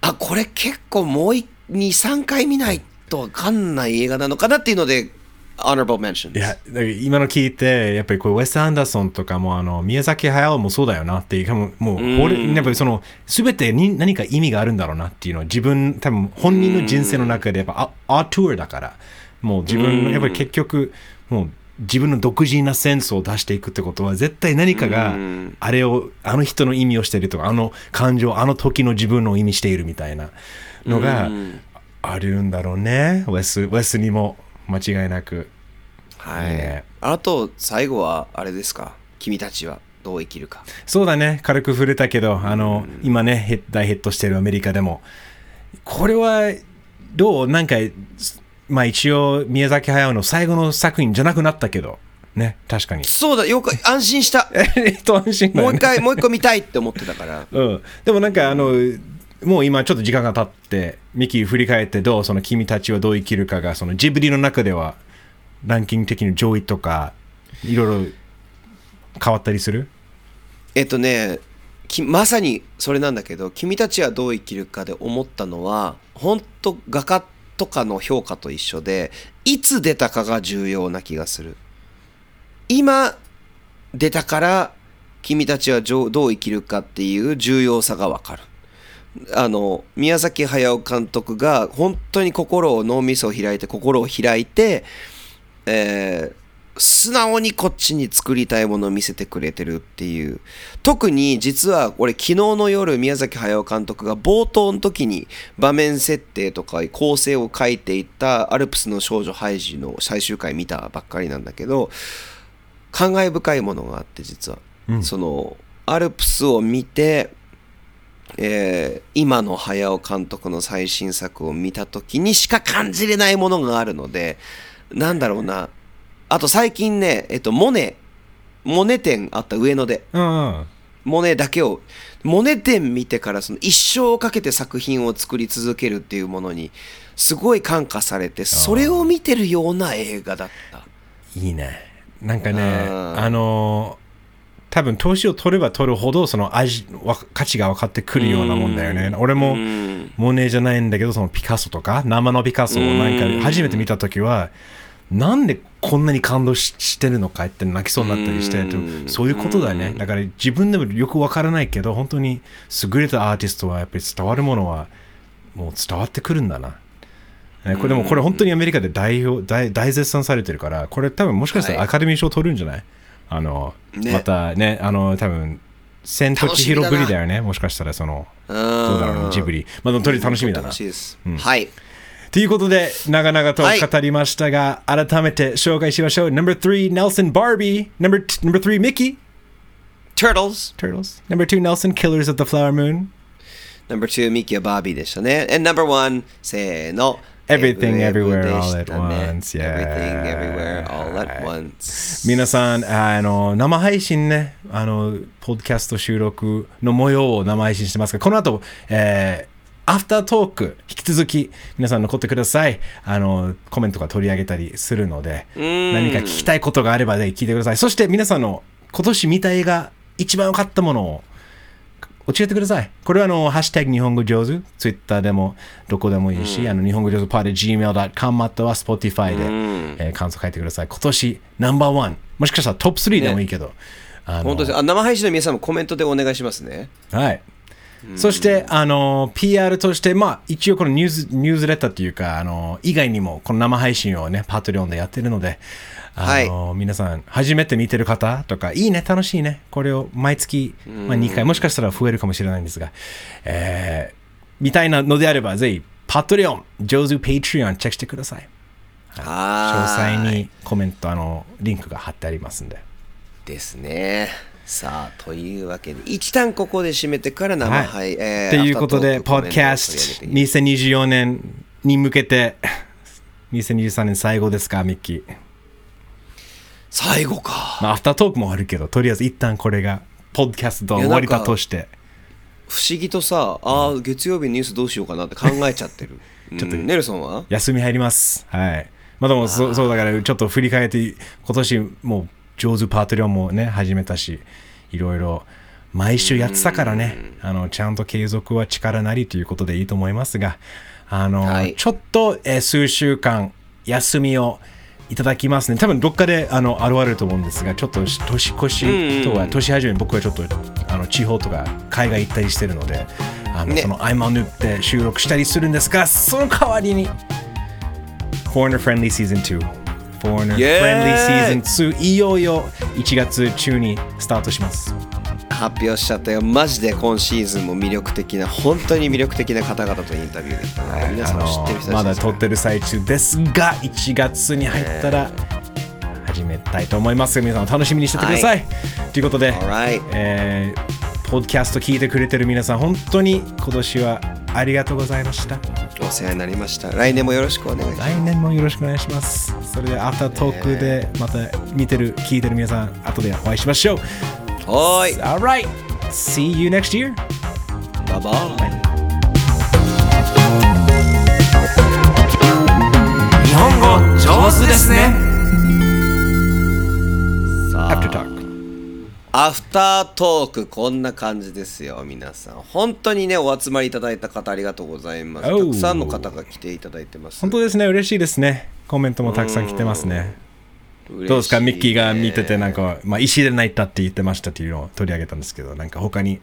あこれ結構もう23回見ないと分かんない映画なのかなっていうので honorable mention いや、今の聞いて、やっぱりこう、ウェス・アンダーソンとかも、あの、宮崎駿もそうだよなっていう、もう、もう、俺、やっぱりその、すべてに何か意味があるんだろうなっていうのを、自分、多分本人の人生の中で、やっぱ、アアートゥアだから、もう自分の、やっぱり結局、もう、自分の独自なセンスを出していくってことは絶対何かがあれをあの人の意味をしているとかあの感情あの時の自分の意味しているみたいなのがあるんだろうね。ウェスウェスにも間違いなく。はい。ね。あと最後はあれですか？君たちはどう生きるか。そうだね、軽く触れたけど、あの、今ね、ヘッ大ヒットしてるアメリカでも、これは、どう？なんか、まあ一応、宮崎駿の最後の作品じゃなくなったけど、ね、確かに。そうだよく安心した。えっと、安心ね。もう一回もう一個見たいって思ってたから。うん。でもなんか、あの、もう今ちょっと時間が経って、ミキ振り返ってどう、その君たちはどう生きるかが、そのジブリの中では、ランキング的に上位とか、いろいろ変わったりする？えっとねまさにそれなんだけど君たちはどう生きるかで思ったのは本当画家とかの評価と一緒でいつ出たかが重要な気がする。今出たから君たちはどうどう生きるかっていう重要さがわかる。あの宮崎駿監督が本当に心を脳みそを開いて心を開いて、えー素直にこっちに作りたいものを見せてくれてるっていう。特に実は俺昨日の夜宮崎駿監督が冒頭の時に場面設定とか構成を書いていた「アルプスの少女ハイジ」の最終回見たばっかりなんだけど感慨深いものがあって実は、そのアルプスを見てえー今の駿監督の最新作を見た時にしか感じれないものがあるのでなんだろうな。あと最近ね、えっと、モネモネ展あった上野で。うんうん。モネだけをモネ展見てからその一生をかけて作品を作り続けるっていうものにすごい感化されてそれを見てるような映画だった。いいね。なんかね、うん。あのー多分年を取れば取るほどその味わ価値が分かってくるようなもんだよね。俺もうん。モネじゃないんだけどそのピカソとか生のピカソをなんか初めて見た時はなんでこんなに感動ししてるのかって泣きそうになったりしてうん。そういうことだよね。だから自分でもよく分からないけど本当に優れたアーティストはやっぱり伝わるものはもう伝わってくるんだな。ねこれでもこれ本当にアメリカで大表大大絶賛されてるからこれ多分もしかしたらはい。アカデミー賞取るんじゃない、あの、ねまたねあの多分千と千尋ぶりだよねもしかしたらそのどうだろうねジブリまあとり楽しみだな楽しいです、はいということで長々と語りましたが、改めて紹介しましょう Number3 Nelson Barbie Number, number 3 Mickey Turtles Turtles Number 2 Nelson Killers of the Flower Moon Number two ミッキーはバービーでしたね And number one せーの Everything Everywhere で All し at Once. Yeah. Everything Everywhere All at Once. 皆さんあの生配信ね。あのポッドキャスト収録の模様を生配信してますがこの後、えーアフタートーク引き続き皆さん残ってください。あのコメントが取り上げたりするのでん。何か聞きたいことがあればぜひ聞いてください。そして皆さんの今年見た映画一番良かったものを教えてください。これはあの、ハッシュタグ日本語上手、ツイッターでもどこでもいいし、あの日本語上手パーで gmail.com または Spotify で、えー感想書いてください。今年ナンバーワン、もしかしたらトップ3でもいいけど、あの本当です。あ生配信の皆さんもコメントでお願いしますね。はい。そして、あの、PR として、まあ、一応このニュース、ニュースレターっていうか、あの、以外にも、この生配信をね、パトリオンでやってるので、あの、皆さん、初めて見てる方とか、いいね、楽しいね、これを毎月、まあ、2回、もしかしたら増えるかもしれないんですが、えー、みたいなのであれば、ぜひ、パトリオン、上手ペイトリオンチェックしてください。詳は細にコメント、あの、リンクが貼ってありますんで。ですね。さあというわけで一旦ここで締めてから生はい。配、えーということで、ポッドキャストコメントを取り上げていき2024年に向けて、2023年最後ですか、ミッキー。最後か。まあ、アフタートークもあるけど、とりあえず一旦これが、ポッドキャストの終わりだとして。不思議とさあー月曜日ニュースどうしようかなって考えちゃってる。ちょっとネルソンは？休み入ります。はい。まあでもそ、そうだから、ちょっと振り返って、今年もう、上手パートリオンもね、始めたし、いろいろ、毎週やってたからね、あの、ちゃんと継続は力なりということでいいと思いますが、あの、はい。ちょっと、えー数週間、休みをいただきますね。多分どっかであの現れると思うんですが、ちょっと年越しとは、年始め僕はちょっとあの地方とか海外行ったりしてるので、あのねその合間を縫って収録したりするんですが、その代わりに、Foreigner Friendly Season 2。Foreigner Friendly Season 2いよいよ1月中にスタートします。発表しちゃったよマジで今シーズンも魅力的な本当に魅力的な方々とインタビューできたので皆さんも知ってる人まだ撮ってる最中ですが1月に入ったら始めたいと思います。皆さん楽しみにしててください。ということで、えーポッドキャスト聞いてくれてる皆さん、本当に今年はありがとうございました。お世話になりました。来年もよろしくお願いします。来年もよろしくお願いします。それで、アフタートークでまた見てる、聞いてる皆さん、後でお会いしましょう。はーい。Alright, see you next year. バイバイ。日本語上手ですねさあ After talk. アフタートークこんな感じですよ皆さん本当にねお集まりいただいた方ありがとうございますた Oh くさんの方が来ていただいてます本当ですね、嬉しいですね。コメントもたくさん来てますね。どうですか、ミッキーが見てて、なんか、まあ、石で泣いたって言ってましたっていうのを取り上げたんですけど、なんか他に。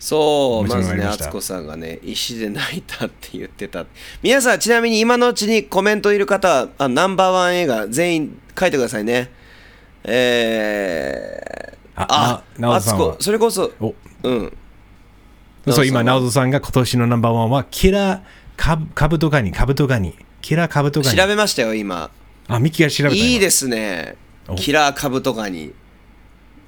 そうまずね敦子さんがね石で泣いたって言ってた皆さんちなみに今のうちにコメントいる方はあナンバーワン映画全員書いてくださいね。えー、あな直人さんは？敦子それこそお。うん。そう、今、直直人さんが今年のナンバーワンは、キラカブトガニ、カブトガニ。キラカブトガニ。調べましたよ今あ、ミッキーが調べた。いいですすね。お。キラーカブトガニ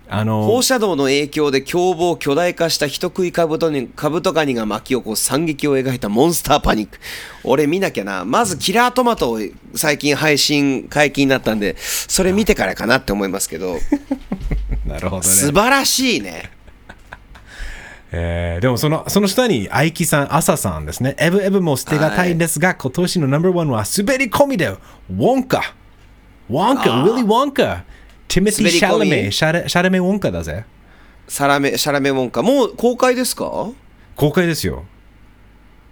あの放、射能の影響で凶暴巨大化した人食いカブトにカブトガニが巻き起こす惨劇を描いたモンスターパニック。俺見なきゃな。まずキラートマトを最近配信解禁になったんでそれ見てからかなって思いますけど。なるほどすね。晴らしいねえーでもその、その下に、アイキさん、アサさんですね。エブエブも捨てがたいんですが、今年のナンバーワンは滑り込みで、ウォンカ。ウォンカ、ウィリー・ウォンカ。ティモティ・シャラメ、シャラシャラメ・ウォンカだぜ。シャラメシャラメウォンカもう公開ですか？公開ですよ。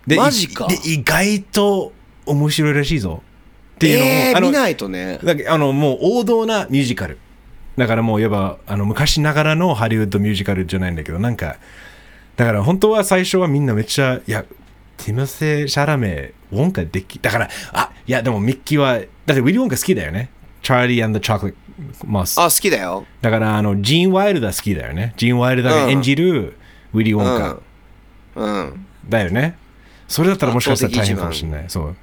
でマジかいで、意外と面白いらしいぞ。っていうのも、あのえー見ないとねだあのもう王道なミュージカルだからもういわばあの昔ながらのハリウッドミュージカルじゃないんだけどなんかだから本当は最初はみんなめっちゃいやティモセ・シャラメウォンカできだからあいやでもミッキーはだってウィリー・ウォンカ好きだよね。チャーリー・アンド・チョコレートマス。あ好きだよだからあのジーン・ワイルダー好きだよね。ジーン・ワイルダーが演じるウィリー・ウォンカ、うん。うん。だよね。それだったらもしかした。ら大変かもしれない。そう。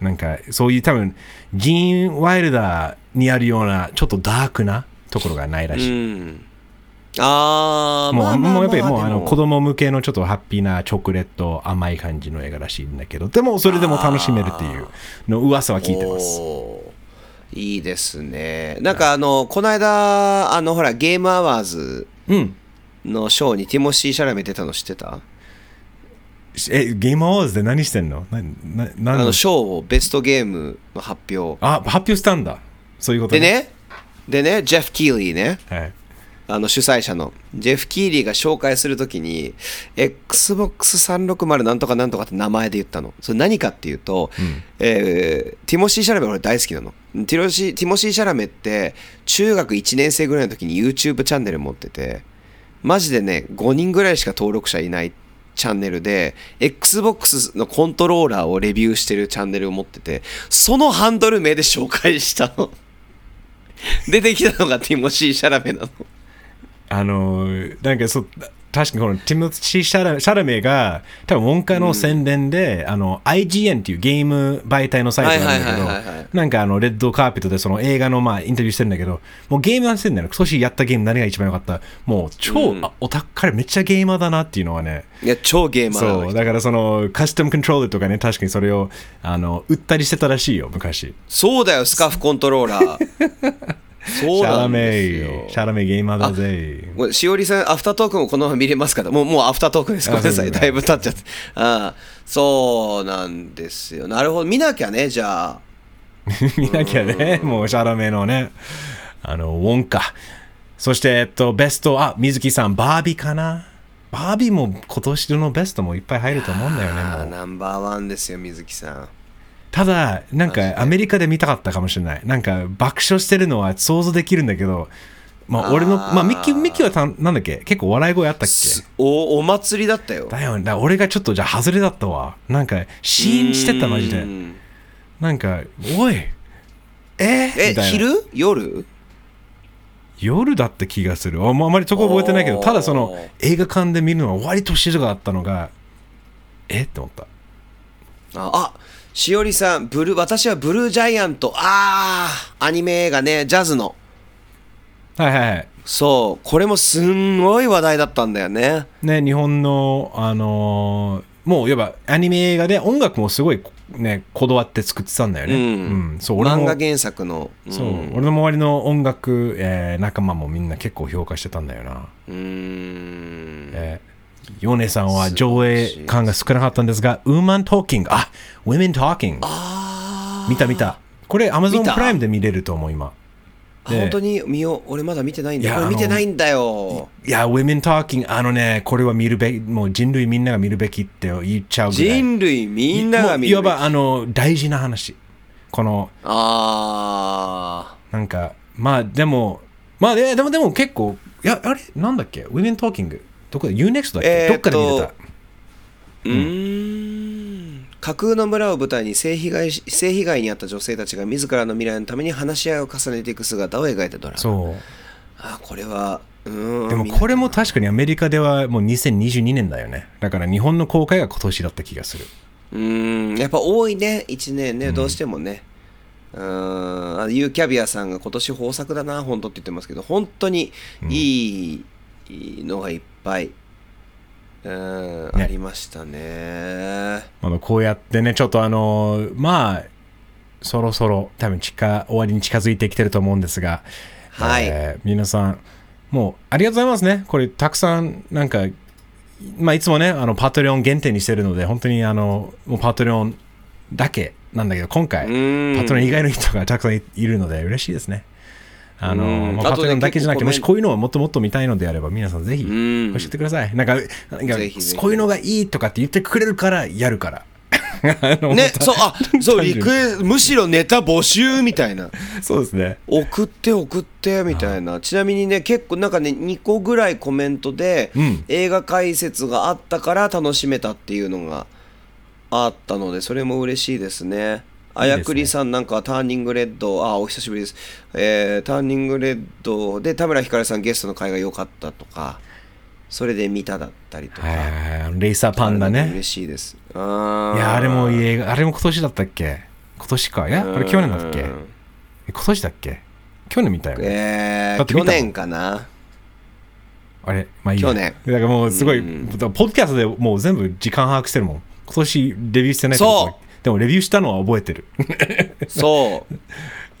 なんか、そういう多分、ジーン・ワイルダーにあるような、ちょっとダークなところがないらうしい。んあーもう、まあまあもうやっぱりもう、まあの、子供向けのちょっとハッピーなチョコレート、甘い感じの映画らしいんだけど、でも、それでも楽しめるっていうの噂は聞いてます。いいですねなんかあのこの間あのほらゲームアワーズうん。のショーにティモシー・シャラメ出たの知ってた？え、ゲームアワーズで何してんの？な、な、あ何の？のショーをベストゲームの発表あ、発表したんだ。そういうことで。ねでねジェフ・キーリーねはい。あの主催者のジェフ・キーリーが紹介するときに XBOX360 なんとかなんとかって名前で言ったの。それ何かっていうと、えーティモシー・シャラメ俺大好きなの。ティモシティモシー・シャラメって中学1年生ぐらいの時に YouTube チャンネル持っててマジでね5人ぐらいしか登録者いないチャンネルで XBOX のコントローラーをレビューしてるチャンネルを持っててそのハンドル名で紹介したの。出てきたのがティモシー・シャラメなのあのーなんかそう確かにこのティモシー・シャラシャラメが多分ウォンカの宣伝で、あの IGN っていうゲーム媒体のサイトなんだけどなんかあのレッドカーペットでその映画のまあインタビューしてるんだけどもうゲームはしてんだよ今年やったゲーム何が一番良かった。もう超、うん。あオタク彼めっちゃゲーマーだなっていうのはね。いや超ゲーマーそう。だからそのカスタムコントロールとかね確かにそれをあの売ったりしてたらしいよ昔。そうだよスカフコントローラー そうなんシャラメですよシャラメゲーマーだぜ。しおりさんアフタートークもこのまま見れますか？らもうもうアフタートークです。ごめんなさい。だいぶ経っちゃって。ああそうなんですよ。なるほど。見なきゃねじゃあ。見なきゃね、もうシャラメのね、あの、ウォンカ。そして、えっと、ベスト、あ、水木さん、バービーかな？バービーも今年のベストもいっぱい入ると思うんだよね、ナンバーワンですよ水木さんただ、なんかアメリカで見たかったかもしれない。なんか爆笑してるのは想像できるんだけど、まあ俺の、あー。まあミッキー、ミッキーはたなんだっけ？結構笑い声あったっけ？おお祭りだったよ。だよね。だ俺がちょっとじゃあ外れだったわ。なんか、シーンしてたマジで。う。んなんか、おい、え？えみたいな。昼？夜？夜だった気がする。あもうあまりそこ覚えてないけどただその映画館で見るのは割と静かだったのがえ？って思った。ああしおりさん、ブルー、私はブルージャイアント。あー、アニメ映画ね、ジャズの。はいはいはいそう、これもすんごい話題だったんだよね。ね日本のあのーもういわばアニメ映画で音楽もすごいねこだわって作ってたんだよね、うんそう俺も漫画原作の。うんそう、俺の周りの音楽、えー仲間もみんな結構評価してたんだよな、うーん。えー、ヨネさんは上映館が少なかったんですが、ウーマントーキング、あ、ウィメントーキング、見た見た。これ Amazon 見たプライムで見れると思う、今。あ本当に見よう。俺まだ見てないんだよ。見てないんだよ。いや、ウィメントーキング、あのね、これは見るべき、もう人類みんなが見るべきって言っちゃうぐらい。人類みんなが見るべき。いわばあの大事な話。この、あなんか、まあでも、まあででもでも結構、いや、あれ、なんだっけ、ウィメントーキング、どこで ?UNEXT だっけ、えーどっかで見れた？ー。うーん。架空の村を舞台に性被害し性被害に遭った女性たちが自らの未来のために話し合いを重ねていく姿を描いたドラマ。そう。あこれは、うーん。でもこれも確かにアメリカではもう2022年だよね。だから日本の公開が今年だった気がする。うーん、やっぱ多いね、1年ね、どうしてもね。うーん、あのユーキャビアさんが今年豊作だな、本当って言ってますけど、本当にいいのがいっぱい、うーん、ねありましたね。まだこうやってね、ちょっとあのまあ、そろそろ多分近終わりに近づいてきてると思うんですが、はいえー皆さん、もうありがとうございますね。これたくさんなんか、まあいつもね、あのパトレオン限定にしてるので、本当にあの、もうパトレオンだけなんだけど、今回、うんパトレオン以外の人がたくさんいいるので嬉しいですね。あのうん。まあパトレオンだけじゃなくて、もしこういうのをもっともっと見たいのであれば、皆さんぜひん。教えてください。なんか、なんかぜひぜひ。こういうのがいいとかって言ってくれるからやるから。ね、そう、あ、そう、リクエむしろネタ募集みたいな。そうですね。送って送ってみたいな。ちなみにね結構なんかね2個ぐらいコメントで、うん。映画解説があったから楽しめたっていうのがあったのでそれも嬉しいですねあやくりさんなんかはターニングレッドあお久しぶりです、えーターニングレッドで田村ひかるさんゲストの回が良かったとかそれで見ただったりとか。レイサーパンダね。嬉しいです。あー。いや、あれもいい映画。あれも今年だったっけ？今年か。いや、あれ去年だっけうんえ今年だっけ？去年見たよね。えー、去年かな。あれまあいいや。去年。だからもうすごい、うん。ポッドキャストでもう全部時間把握してるもん。今年レビューしてないそうでもレビューしたのは覚えてる。そ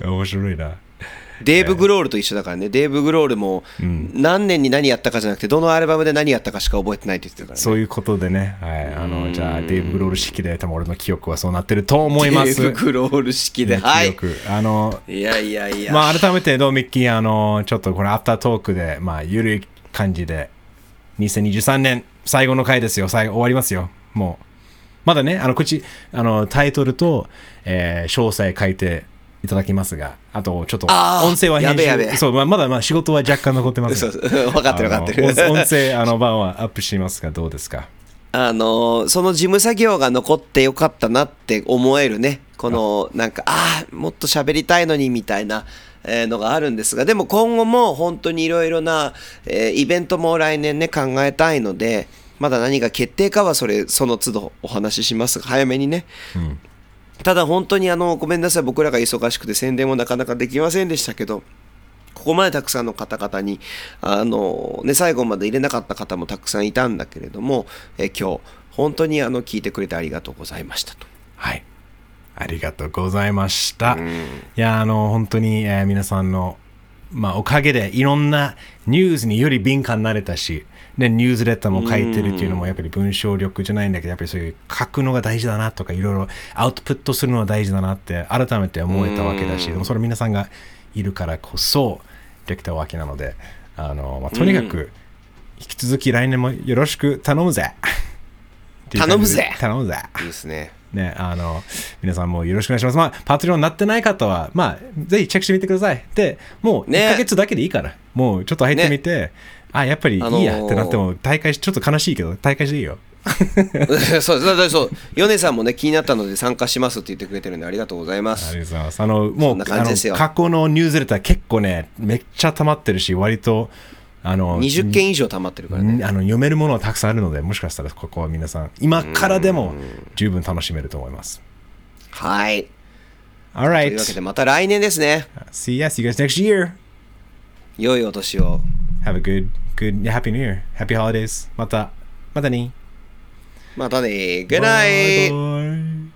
う 面白いな。デーブ・グロールと一緒だからね、デーブ・グロールも何年に何やったかじゃなくて、どのアルバムで何やったかしか覚えてないって言ってるからね。そういうことでね。はい。あの、じゃあ、デーブ・グロール式で多分俺の記憶はそうなってると思います。デーブ・グロール式で。ねはいあの、いやいやいや。まあ、改めてどうミッキー、あの、ちょっとこれアフタートークで、まあ、ゆるい感じで、2023年最後の回ですよ。最後終わりますよ。もう。まだね、あの、こっち、あの、タイトルと、えー詳細書いていただきますが、あと、ちょっと、音声は編集やべやべそう、まあまだまあ仕事は若干残ってます分かってる分かってる音音声、あの、版はアップしますが、どうですか？あのーその事務作業が残ってよかったなって思えるね。この、なんか、ああ、もっと喋りたいのにみたいな。えーのがあるんですがでも今後も本当にいろいろな、えーイベントも来年ね考えたいのでまだ何が決定かはそれその都度お話ししますが早めにねうん。ただ本当にあのごめんなさい僕らが忙しくて宣伝もなかなかできませんでしたけどここまでたくさんの方々にあの、ね、最後まで入れなかった方もたくさんいたんだけれどもえ今日本当にあの聞いてくれてありがとうございましたと。はい。ありがとうございました。うんいや、あの、本当に、えー皆さんの、まあ、おかげで、いろんなニュースにより敏感になれたし、で、ニュースレターも書いてるっていうのも、やっぱり文章力じゃないんだけど、やっぱりそういう書くのが大事だなとか、いろいろアウトプットするのが大事だなって、改めて思えたわけだし、でもそれ皆さんがいるからこそ、できたわけなので、あの、まあ、とにかく、引き続き来年もよろしく頼むぜ。頼むぜ頼むぜ。いいですね。ね、あの、皆さんもよろしくお願いします。まあ、パトリオンになってない方は、まあ、ぜひチェックしてみてください。で、もうね1ヶ月だけでいいから、もうちょっと入ってみて、あ、やっぱりいいあのーやってなっても、大会し、ちょっと悲しいけど、大会していいよ。そうだだそう米さんもね気になったので参加しますって言ってくれてるんでありがとうございまあすりがとうございます。あの、もそんな感じですよあの過去のニュースレター結構ね、めっちゃ溜まってるし、割と、あの、20件以上溜まってるからねんあの読めるものはたくさんあるので、もしかしたらここは皆さん、今からでも十分楽しめると思います。はい。All と.いうわけでまた来年ですね。See you guys next year. 良いお年を。Have a good, good, yeah, happy new year. Happy holidays. また、またね。またね。Good night! Bye bye.